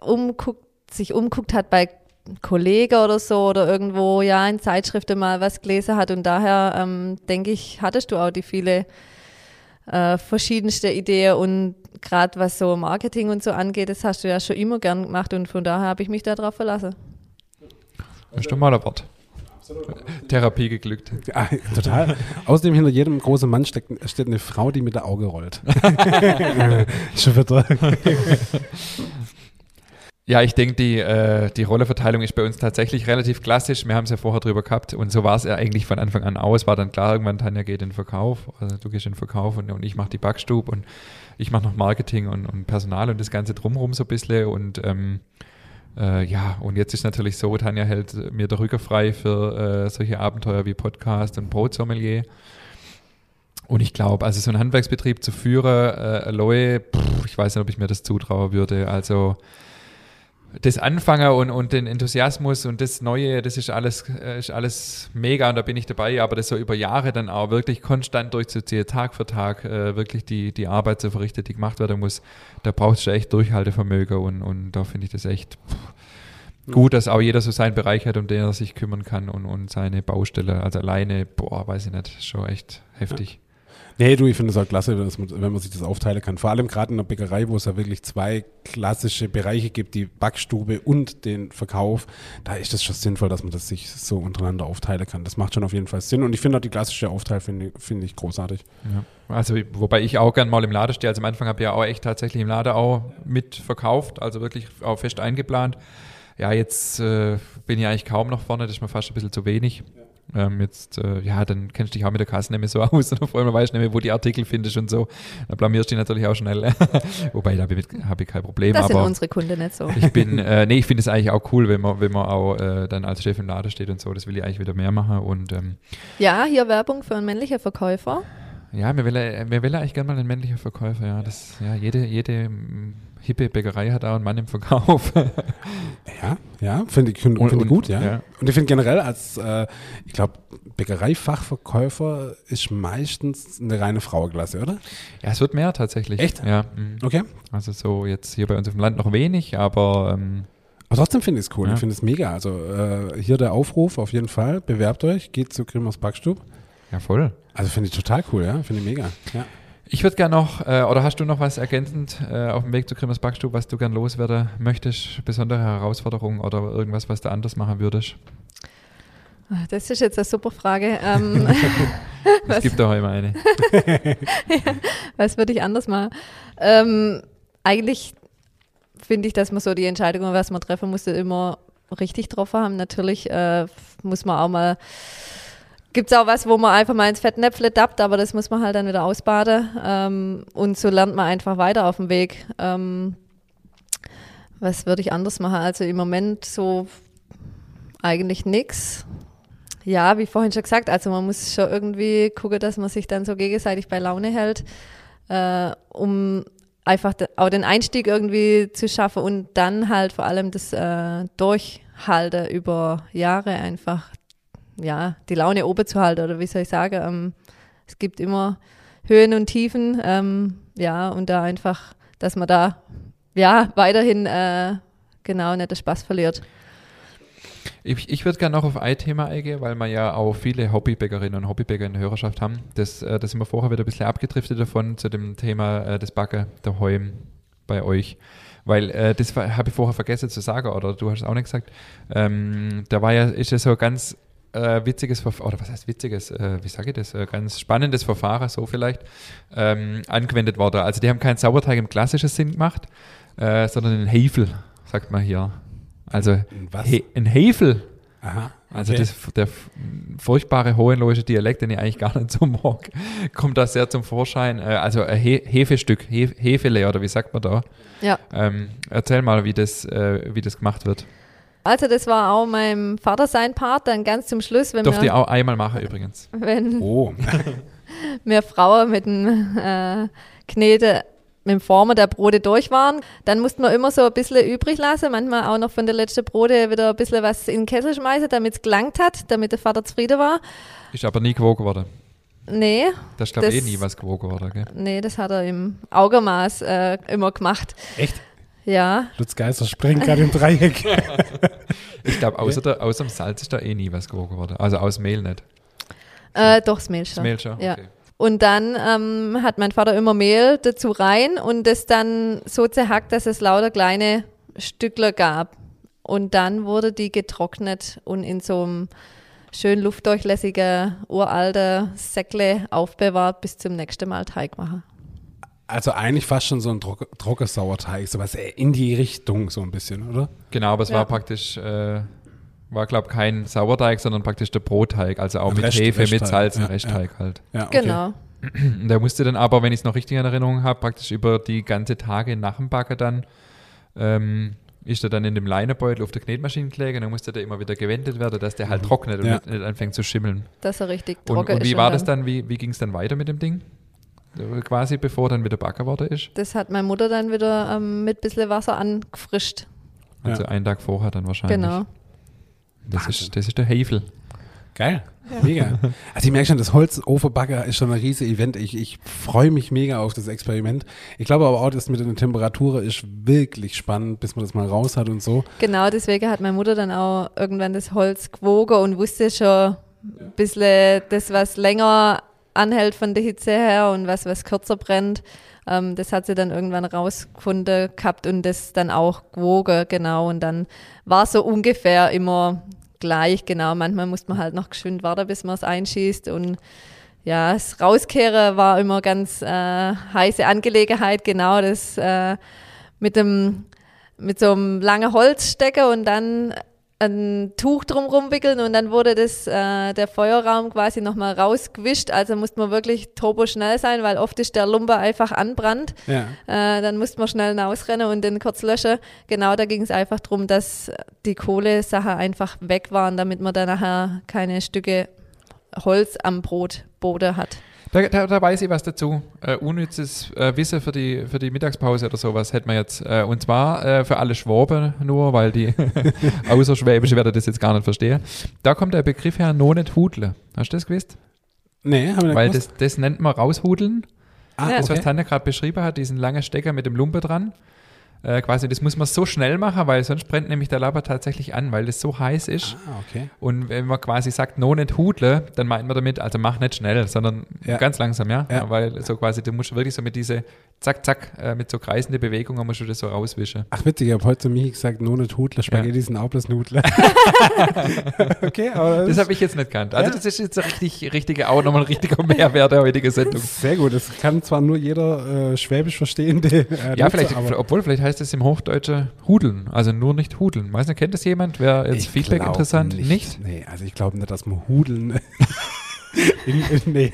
umguckt, sich umguckt hat bei Kollegen oder so oder irgendwo ja in Zeitschriften mal was gelesen hat und daher ähm, denke ich, hattest du auch die viele äh, verschiedenste Ideen und gerade was so Marketing und so angeht, das hast du ja schon immer gern gemacht und von daher habe ich mich darauf verlassen. Das ist doch mal ein Wort. Therapie geglückt. Ja, total. Außerdem hinter jedem großen Mann steckt, steht eine Frau, die mit der Auge rollt. Schon wieder. Ja, ich denke, die, äh, die Rolleverteilung ist bei uns tatsächlich relativ klassisch. Wir haben es ja vorher drüber gehabt und so war es ja eigentlich von Anfang an aus. War dann klar, irgendwann Tanja geht in den Verkauf, also du gehst in den Verkauf und, und ich mache die Backstube und ich mache noch Marketing und, und Personal und das Ganze drumherum so ein bisschen und ähm, äh, ja, und jetzt ist natürlich so, Tanja hält mir der Rücken frei für äh, solche Abenteuer wie Podcast und Brotsommelier. Und ich glaube, also so einen Handwerksbetrieb zu führen, äh, alleine, pff, ich weiß nicht, ob ich mir das zutrauen würde. Also das Anfangen und, und den Enthusiasmus und das Neue, das ist alles, äh, ist alles mega und da bin ich dabei, aber das so über Jahre dann auch wirklich konstant durchzuziehen, Tag für Tag, äh, wirklich die, die Arbeit zu verrichten, die gemacht werden muss, da brauchst du echt Durchhaltevermögen und, und da finde ich das echt pff, gut, dass auch jeder so seinen Bereich hat, um den er sich kümmern kann und, und seine Baustelle, also alleine, boah, weiß ich nicht, schon echt heftig. Nee, du, ich finde es auch klasse, man, wenn man sich das aufteilen kann. Vor allem gerade in der Bäckerei, wo es ja wirklich zwei klassische Bereiche gibt, die Backstube und den Verkauf, da ist es schon sinnvoll, dass man das sich so untereinander aufteilen kann. Das macht schon auf jeden Fall Sinn. Und ich finde auch die klassische Aufteil finde finde ich großartig. Ja. Also wobei ich auch gern mal im Laden stehe. Also am Anfang habe ich ja auch echt tatsächlich im Laden auch mit verkauft, also wirklich auch fest eingeplant. Ja, jetzt äh, bin ich eigentlich kaum noch vorne, das ist mir fast ein bisschen zu wenig. Ähm, jetzt, äh, ja, dann kennst du dich auch mit der Kasse nicht mehr so aus und auf einmal weißt du nicht mehr, wo die Artikel findest und so. Dann blamierst du dich natürlich auch schnell. Wobei, da habe ich, hab ich kein Problem. Das sind aber unsere Kunden nicht so. ich bin, äh, nee, ich finde es eigentlich auch cool, wenn man, wenn man auch äh, dann als Chef im Laden steht und so. Das will ich eigentlich wieder mehr machen und ähm, Ja, hier Werbung für einen männlichen Verkäufer. ja, mir will, mir will eigentlich gerne mal einen männlichen Verkäufer, ja. Das, ja, jede, jede hippe Bäckerei hat auch einen Mann im Verkauf. Ja, ja, finde ich, find, Und- find ich gut, ja. ja. Und ich finde generell als, äh, ich glaube, Bäckereifachverkäufer ist meistens eine reine Frauenklasse, oder? ja, es wird mehr tatsächlich. Echt? Ja. mm. Okay. Also so jetzt hier bei uns auf dem Land noch wenig, aber ähm, Aber trotzdem finde ich es cool. Ja. Ich finde es mega. Also äh, hier der Aufruf auf jeden Fall. Bewerbt euch, geht zu Grimmers Backstub. ja voll. Also finde ich total cool, ja. Finde ich mega. Ja. Ich würde gerne noch, äh, oder hast du noch was ergänzend äh, auf dem Weg zu Grimmers Backstube, was du gern loswerden möchtest? Besondere Herausforderungen oder irgendwas, was du anders machen würdest? Das ist jetzt eine super Frage. Ähm, Es gibt doch immer eine. was würde ich anders machen? Ähm, eigentlich finde ich, dass man so die Entscheidungen, was man treffen musste, immer richtig getroffen haben. Natürlich äh, muss man auch mal, gibt es auch was, wo man einfach mal ins Fettnäpfle tappt, aber das muss man halt dann wieder ausbaden. Ähm, und so lernt man einfach weiter auf dem Weg. Ähm, was würde ich anders machen? Also im Moment so eigentlich nichts. Ja, wie vorhin schon gesagt, also man muss schon irgendwie gucken, dass man sich dann so gegenseitig bei Laune hält, äh, um einfach auch den Einstieg irgendwie zu schaffen und dann halt vor allem das äh, Durchhalten über Jahre einfach, ja, die Laune oben zu halten oder wie soll ich sagen, ähm, es gibt immer Höhen und Tiefen, ähm, ja, und da einfach, dass man da, ja, weiterhin, äh, genau, nicht den Spaß verliert. Ich, ich würde gerne noch auf ein Thema eingehen, weil wir ja auch viele Hobbybäckerinnen und Hobbybäcker in der Hörerschaft haben. Das, äh, das sind wir vorher wieder ein bisschen abgedriftet davon zu dem Thema äh, des Backen daheim bei euch. Weil äh, das habe ich vorher vergessen zu sagen, oder du hast es auch nicht gesagt. Ähm, da war ja, ist ja so ganz äh, witziges Verfahren, oder was heißt witziges, äh, wie sage ich das, äh, ganz spannendes Verfahren, so vielleicht, ähm, angewendet worden. Also die haben keinen Sauerteig im klassischen Sinn gemacht, äh, sondern einen Hefe, sagt man hier. Also Was? He ein Hefe. Aha. Also okay. das, der furchtbare hohenlohische Dialekt, den ich eigentlich gar nicht so mag, kommt da sehr zum Vorschein. Äh, also ein He Hefestück, He Hefele oder wie sagt man da? Ja. Ähm, erzähl mal, wie das, äh, wie das gemacht wird. Also das war auch meinem Vater sein Part, dann ganz zum Schluss, wenn Durfte wir, ich auch einmal machen übrigens. wenn Oh. wir Frauen mit dem äh, Knete, mit dem Formen der Brote durch waren, dann mussten wir immer so ein bisschen übrig lassen, manchmal auch noch von der letzten Brote wieder ein bisschen was in den Kessel schmeißen, damit es gelangt hat, damit der Vater zufrieden war. Ist aber nie gewogen worden. Nee, Das ist, glaube ich, eh nie was gewogen worden. Gell? nee, das hat er im Augenmaß äh, immer gemacht. Echt? Ja, Lutz Geister springt gerade im Dreieck. Ich glaube, außer, der- außer dem Salz ist da eh nie was gewogen worden. Also aus Mehl nicht. äh, doch, das Mehl Das schon. Mehl schon? Ja. Okay. Und dann ähm, hat mein Vater immer Mehl dazu rein und das dann so zerhackt, dass es lauter kleine Stückler gab. Und dann wurde die getrocknet und in so einem schön luftdurchlässigen, uralten Säckle aufbewahrt bis zum nächsten Mal Teig machen. Also eigentlich fast schon so ein Trock Trockensauerteig, sowas in die Richtung so ein bisschen, oder? Genau, aber es Ja. war praktisch, äh, war glaube kein Sauerteig, sondern praktisch der Brotteig, also auch Ein mit Rest- Hefe, mit Restteig, Salz und ja, Restteig halt. Ja, okay. Genau. Und der musste dann aber, wenn ich es noch richtig in Erinnerung habe, praktisch über die ganze Tage nach dem Backen dann, ähm, ist er dann in dem Leinebeutel auf der Knetmaschine gelegen und dann musste der immer wieder gewendet werden, dass der halt trocknet und Ja. nicht, nicht anfängt zu schimmeln. Dass er richtig Und, trocken und ist. wie war das dann, wie, wie ging es dann weiter mit dem Ding? Quasi bevor dann wieder Backer worden ist? Das hat meine Mutter dann wieder ähm, mit bisschen Wasser angefrischt. Also Ja. einen Tag vorher dann wahrscheinlich. Genau. Das Wahnsinn. ist, das ist der Hevel. Geil. Mega. Also ich merke schon, das Holzofenbacker ist schon ein riesiges Event. Ich, ich freue mich mega auf das Experiment. Ich glaube aber auch, das mit den Temperaturen ist wirklich spannend, bis man das mal raus hat und so. Genau, deswegen hat meine Mutter dann auch irgendwann das Holz gewogen und wusste schon ein bisschen das, was länger anhält von der Hitze her und was, was kürzer brennt. Ähm, das hat sie dann irgendwann rausgefunden gehabt und das dann auch gewogen, genau. Und dann war so ungefähr immer gleich, genau. Manchmal musste man halt noch geschwind warten, bis man es einschießt und ja, das Rauskehren war immer ganz äh, heiße Angelegenheit, genau das äh, mit dem mit so einem langen Holzstecker und dann ein Tuch drumrum wickeln und dann wurde das äh, der Feuerraum quasi nochmal rausgewischt. Also musste man wirklich turbo schnell sein, weil oft ist der Lumper einfach anbrannt. Ja. Äh, dann musste man schnell rausrennen und den kurz löschen. Genau, da ging es einfach darum, dass die Kohlesache einfach weg waren, damit man da nachher keine Stücke Holz am Brotboden hat. Da, da, da weiß ich was dazu. Äh, unnützes äh, Wissen für die, für die Mittagspause oder sowas hätten wir jetzt. Äh, und zwar äh, für alle Schwaben nur, weil die Außerschwäbische werden das jetzt gar nicht verstehen. Da kommt der Begriff her, no nicht hudle. Hast du das gewusst? Nee, haben wir nicht Weil gewusst? das, das nennt man raushudeln. ah. Das, was okay. Tanja gerade beschrieben hat, diesen langen Stecker mit dem Lumpe dran. Äh, quasi, das muss man so schnell machen, weil sonst brennt nämlich der Laber tatsächlich an, weil das so heiß ist. Ah, okay. Und wenn man quasi sagt, no nicht hudle, dann meint man damit, also mach nicht schnell, sondern Ja. ganz langsam, ja? Ja. Weil so quasi, du musst wirklich so mit diese zack, zack, äh, mit so kreisende Bewegungen musst du das so rauswischen. Ach witzig, ich habe heute zu Michi gesagt, nur nicht Hudler, Spaghetti sind auch bloß Nudler. okay, aber Das habe ich jetzt nicht gekannt. Also Ja. das ist jetzt richtig, richtige, auch nochmal ein richtiger Mehrwert der heutigen Sendung. sehr gut. Das kann zwar nur jeder äh, Schwäbisch Verstehende. Äh, Ja, Nutzer, vielleicht, obwohl, vielleicht heißt es im Hochdeutschen hudeln, also nur nicht hudeln. Weiß nicht, kennt das jemand? Wäre jetzt ich Feedback interessant? Nicht? Nee, also ich glaube nicht, dass man Hudeln. in, in, nee.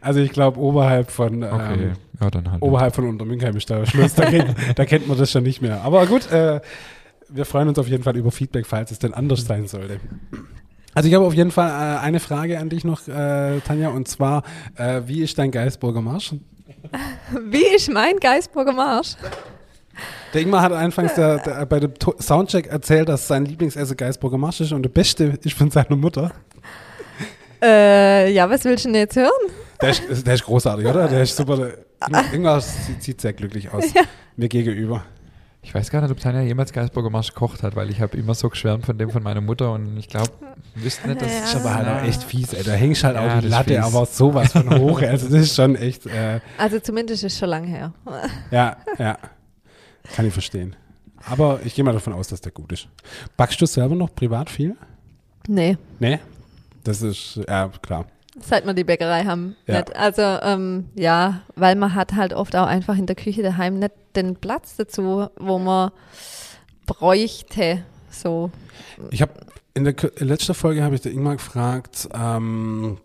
Also ich glaube oberhalb von Okay, ähm, ja, dann halt. oberhalb von Untermünkheim ist da Schluss. Da kennt, da kennt man das schon nicht mehr. Aber gut, äh, wir freuen uns auf jeden Fall über Feedback, falls es denn anders sein sollte. Also ich habe auf jeden Fall äh, eine Frage an dich noch, äh, Tanja, und zwar, äh, wie ist dein Geisburger Marsch? Wie ist mein Geisburger Marsch? Der Ingmar hat anfangs der, der, bei dem To- Soundcheck erzählt, dass sein Lieblingsessen Geisburger Marsch ist und der beste ist von seiner Mutter. Äh, ja, was willst du denn jetzt hören? Der ist, der ist großartig, oder? Der ist super. Der, Ingmar sieht, sieht sehr glücklich aus. Mir gegenüber. Ich weiß gar nicht, ob Tanja jemals Geisburger Marsch gekocht hat, weil ich habe immer so geschwärmt von dem von meiner Mutter und ich glaube, wüsste nicht, dass Ja. Das ist aber halt auch echt fies, ey. Da hängst halt Ja, auch die das Latte, fies. aber sowas von hoch. Also das ist schon echt, äh, Also zumindest ist es schon lange her. ja, ja. Kann ich verstehen. Aber ich gehe mal davon aus, dass der gut ist. Backst du selber noch privat viel? Nee, Nee? Das ist, ja, klar. seit wir die Bäckerei haben. Ja. Nicht. Also ähm, ja, weil man hat halt oft auch einfach in der Küche daheim nicht den Platz dazu, wo man bräuchte. So. Ich habe in der letzter Folge habe ich der Ingmar gefragt, ähm,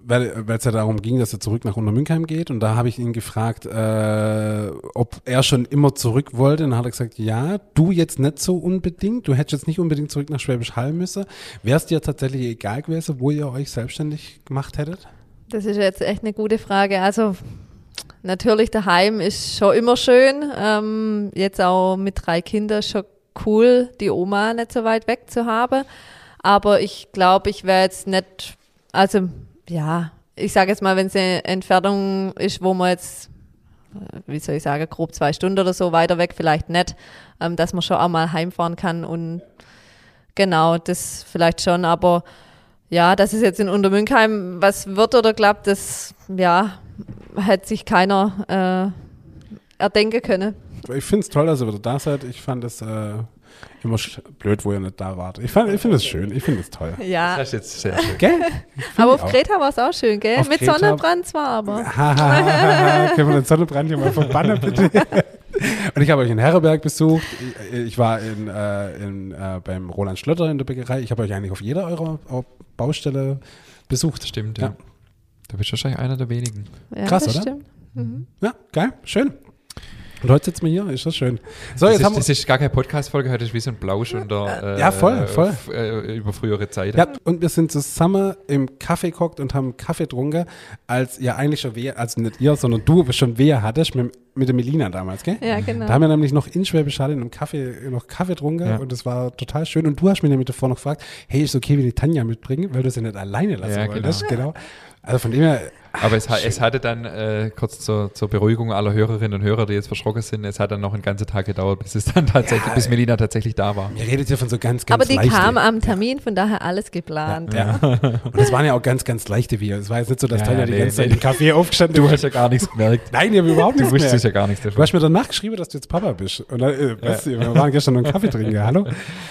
weil es ja darum ging, dass er zurück nach Untermünkheim geht und da habe ich ihn gefragt, äh, ob er schon immer zurück wollte. Und dann hat er gesagt, ja, du jetzt nicht so unbedingt. Du hättest jetzt nicht unbedingt zurück nach Schwäbisch Hall müssen. Wäre es dir tatsächlich egal gewesen, wo ihr euch selbstständig gemacht hättet? Das ist jetzt echt eine gute Frage. Also natürlich daheim ist schon immer schön. Ähm, jetzt auch mit drei Kindern schon cool, die Oma nicht so weit weg zu haben. Aber ich glaube, ich wäre jetzt nicht, also ja, ich sage jetzt mal, wenn es eine Entfernung ist, wo man jetzt, äh, wie soll ich sagen, grob zwei Stunden oder so weiter weg, vielleicht nicht, ähm, dass man schon auch mal heimfahren kann und genau, das vielleicht schon, aber Ja, dass es jetzt in Untermünkheim was wird oder klappt, das ja, hätte sich keiner äh, erdenken können. Ich finde es toll, dass ihr wieder da seid. Ich fand es äh, immer blöd, wo ihr nicht da wart. Ich, fand- ich finde es schön. Ich finde es toll. Ja, Das ist jetzt sehr schön. Gell? aber auf auch. Kreta war es auch schön, gell? Auf Mit Kreta- Sonnenbrand zwar, aber. Hahaha, Können wir den Sonnenbrand hier mal verbannen, bitte? Und ich habe euch in Herreberg besucht. Ich, war in, äh, in, äh, beim Roland Schlötter in der Bäckerei. Ich habe euch eigentlich auf jeder eurer Baustelle besucht. Das stimmt, ja. Ja. Du bist wahrscheinlich einer der wenigen. Ja, Krass, das oder? Stimmt. Mhm. Ja, geil, schön. Und heute sitzen wir hier, ist das schön. So, Das jetzt ist, haben wir. das ist gar keine Podcast-Folge, heute ist wie so ein Blausch unter, äh, Ja, voll, voll. Äh, über frühere Zeiten. Ja, und wir sind zusammen im Kaffee gehockt und haben Kaffee getrunken, als ihr eigentlich schon Wehe, also nicht ihr, sondern du schon Wehe hattest mit, mit der Melina damals, gell? Ja, genau. Da haben wir nämlich noch in Schwäbisch Hall in einem Kaffee noch Kaffee getrunken Ja. und das war total schön. Und du hast mich nämlich davor noch gefragt, hey, ist okay, wenn ich Tanja mitbringe, weil du sie nicht alleine lassen Ja, wolltest. Genau. Also von dem her, Aber es, es hatte dann, äh, kurz zur, zur Beruhigung aller Hörerinnen und Hörer, die jetzt verschrocken sind, es hat dann noch einen ganzen Tag gedauert, bis es dann tatsächlich, Ja, bis Melina tatsächlich da war. ihr redet hier von so ganz, ganz aber die leichte. kam am Termin, von daher alles geplant. Ja. Und das waren ja auch ganz, ganz leichte Bier. Es war jetzt nicht so, dass Ja, Tanja ja, die nee, ganze Zeit nee. im Kaffee aufgestanden Du hast ja gar nichts gemerkt. Nein, ich habe überhaupt Du nichts wusstest mehr. ja gar nichts Du davon. hast mir danach geschrieben, dass du jetzt Papa bist. Und dann, äh, was, wir waren gestern noch einen Kaffee trinken. Hallo?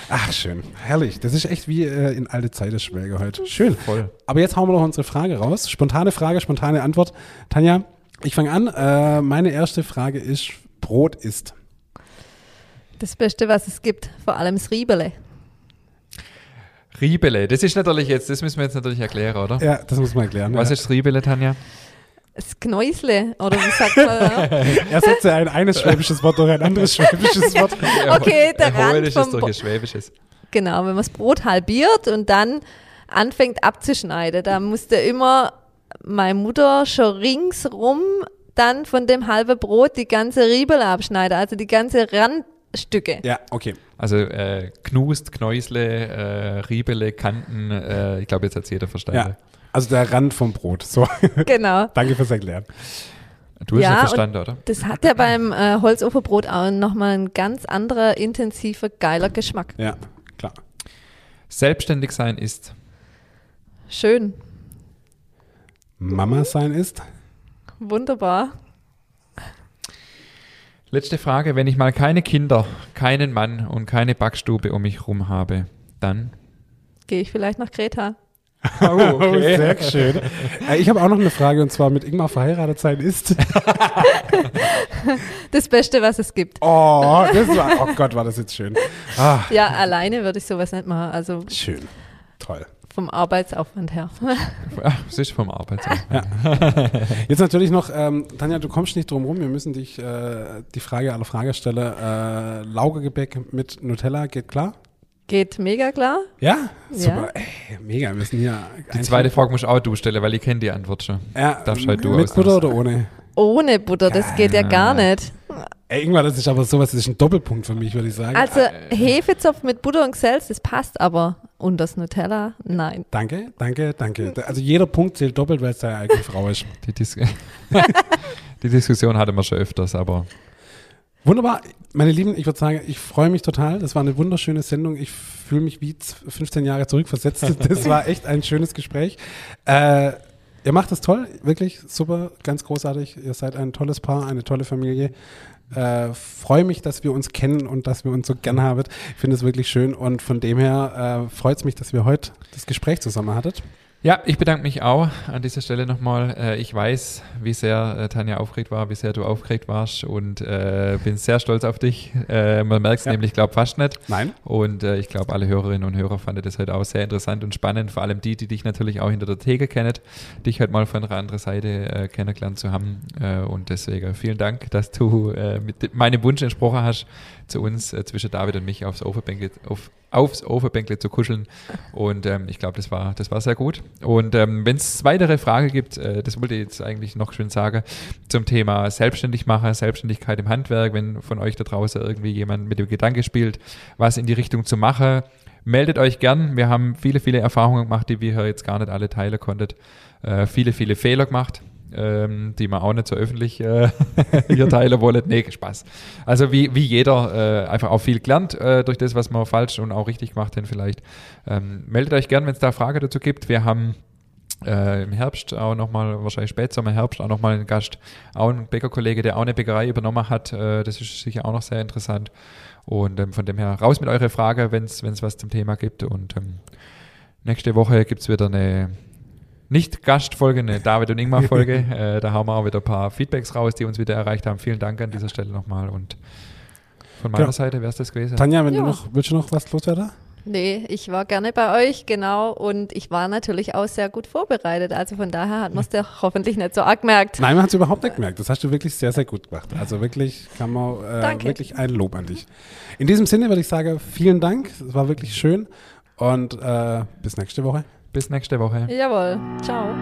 Ach, schön. Herrlich. Das ist echt wie äh, in alte Zeiten Schwelge heute. Schön. Voll. Aber jetzt hauen wir noch unsere Frage raus. Spontane Frage, spontane Antwort. Tanja, ich fange an. Äh, meine erste Frage ist, Brot ist. Das Beste, was es gibt, vor allem das Riebele. Riebele, das ist natürlich jetzt, das müssen wir jetzt natürlich erklären, oder? Ja, das muss man erklären. Was ja. ist Riebele, Tanja? Das Knäusle, oder wie sagt man? ja? Ersetze ein eines schwäbisches Wort durch ein anderes schwäbisches Wort. Okay, der Rand ist vom durch ein Schwäbisches. Genau, wenn man das Brot halbiert und dann anfängt abzuschneiden, da musste immer meine Mutter schon ringsrum dann von dem halben Brot die ganze Riebel abschneiden, also die ganze Randstücke. Ja, okay. Also äh, Knust, Knäusle, äh, Riebele, Kanten, äh, ich glaube, jetzt hat jeder verstanden. Ja. Also der Rand vom Brot. So, Genau. danke fürs Erklären. Du hast Ja, verstanden, oder? Das hat ja beim äh, Holzofenbrot auch nochmal einen ganz anderer, intensiver, geiler Geschmack. Ja, klar. Selbstständig sein ist. Schön, Mama sein ist. wunderbar. Letzte Frage, wenn ich mal keine Kinder, keinen Mann und keine Backstube um mich rum habe, dann? Gehe ich vielleicht nach Kreta. Oh, sehr schön. Äh, ich habe auch noch eine Frage und zwar mit Ingmar verheiratet sein ist. Das Beste, was es gibt. Oh, das war, oh Gott, war das jetzt schön. Ah, Ja, alleine würde ich sowas nicht machen, also schön. Toll. Vom Arbeitsaufwand her. Es ist vom Arbeitsamt. Jetzt natürlich noch, ähm, Tanja, du kommst nicht drum rum. Wir müssen dich äh, die Frage aller Fragesteller, äh, Laugegebäck mit Nutella, geht klar? Geht mega klar. Ja? Ja. Super. Ey, mega, wir müssen hier. Die zweite Frage musst auch du stellen, weil ich kenne die Antwort schon. ja, darfst halt du Mit. Butter oder ohne? Ohne Butter, das geht ja gar nicht. Ey, das ist aber sowas, das ist ein Doppelpunkt für mich, würde ich sagen. Also Hefezopf mit Butter und Geselz, das passt aber. Und das Nutella, nein. Danke, danke, danke. Also jeder Punkt zählt doppelt, weil es deine eigene Frau ist. Die, Dis die Diskussion hatten wir schon öfters, aber Wunderbar. Meine Lieben, ich würde sagen, ich freue mich total. Das war eine wunderschöne Sendung. Ich fühle mich wie z- 15 Jahre zurückversetzt. Das war echt ein schönes Gespräch. Äh, ihr macht das toll, wirklich super, ganz großartig. Ihr seid ein tolles Paar, eine tolle Familie. Äh, freue mich, dass wir uns kennen und dass wir uns so gern haben. Ich finde es wirklich schön und von dem her äh, freut es mich, dass wir heute das Gespräch zusammen hattet. Ja, ich bedanke mich auch an dieser Stelle nochmal. Äh, ich weiß, wie sehr äh, Tanja aufgeregt war, wie sehr du aufgeregt warst und äh, bin sehr stolz auf dich. Äh, man merkt es Ja. nämlich, glaube fast nicht. Nein? Und äh, ich glaube, alle Hörerinnen und Hörer fanden das heute auch sehr interessant und spannend. Vor allem die, die dich natürlich auch hinter der Theke kennen, dich heute mal von einer anderen Seite kennengelernt zu haben. Und deswegen vielen Dank, dass du mit meinem Wunsch entsprochen hast, zu uns zwischen David und mich aufs Ofenbänkle, auf, aufs Ofenbänkle zu kuscheln. Und ähm, ich glaube, das war, das war sehr gut. Und ähm, wenn es weitere Fragen gibt, äh, das wollte ich jetzt eigentlich noch schön sagen, zum Thema selbstständig machen, Selbstständigkeit im Handwerk, wenn von euch da draußen irgendwie jemand mit dem Gedanke spielt, was in die Richtung zu machen, meldet euch gern. Wir haben viele, viele Erfahrungen gemacht, die wir hier jetzt gar nicht alle teilen konnten. Äh, viele, viele Fehler gemacht. Ähm, die wir auch nicht so öffentlich äh, hier teilen wollen. Nee, Spaß. Also wie, wie jeder äh, einfach auch viel gelernt äh, durch das, was wir falsch und auch richtig gemacht haben vielleicht. Ähm, meldet euch gern, wenn es da Frage dazu gibt. Wir haben äh, im Herbst auch nochmal, wahrscheinlich Spätsommer, Herbst auch nochmal einen Gast, auch ein Bäckerkollege, der auch eine Bäckerei übernommen hat. Äh, das ist sicher auch noch sehr interessant. Und ähm, von dem her raus mit eurer Frage, wenn es was zum Thema gibt. Und ähm, nächste Woche gibt es wieder eine nicht Gastfolge, eine David und Ingmar Folge. äh, da haben wir auch wieder ein paar Feedbacks raus, die uns wieder erreicht haben. Vielen Dank an dieser Stelle nochmal. Und von meiner Ja. Seite wäre es das gewesen. Tanja, wenn Ja. du noch, willst du noch was loswerden? Nee, ich war gerne bei euch, genau. Und ich war natürlich auch sehr gut vorbereitet. Also von daher hat man es ja hoffentlich nicht so arg gemerkt. Nein, man hat es überhaupt nicht gemerkt. Das hast du wirklich sehr, sehr gut gemacht. Also wirklich kann man äh, wirklich ein Lob an dich. In diesem Sinne würde ich sagen, vielen Dank. Es war wirklich schön und äh, bis nächste Woche. Bis nächste Woche. Jawohl. Ciao.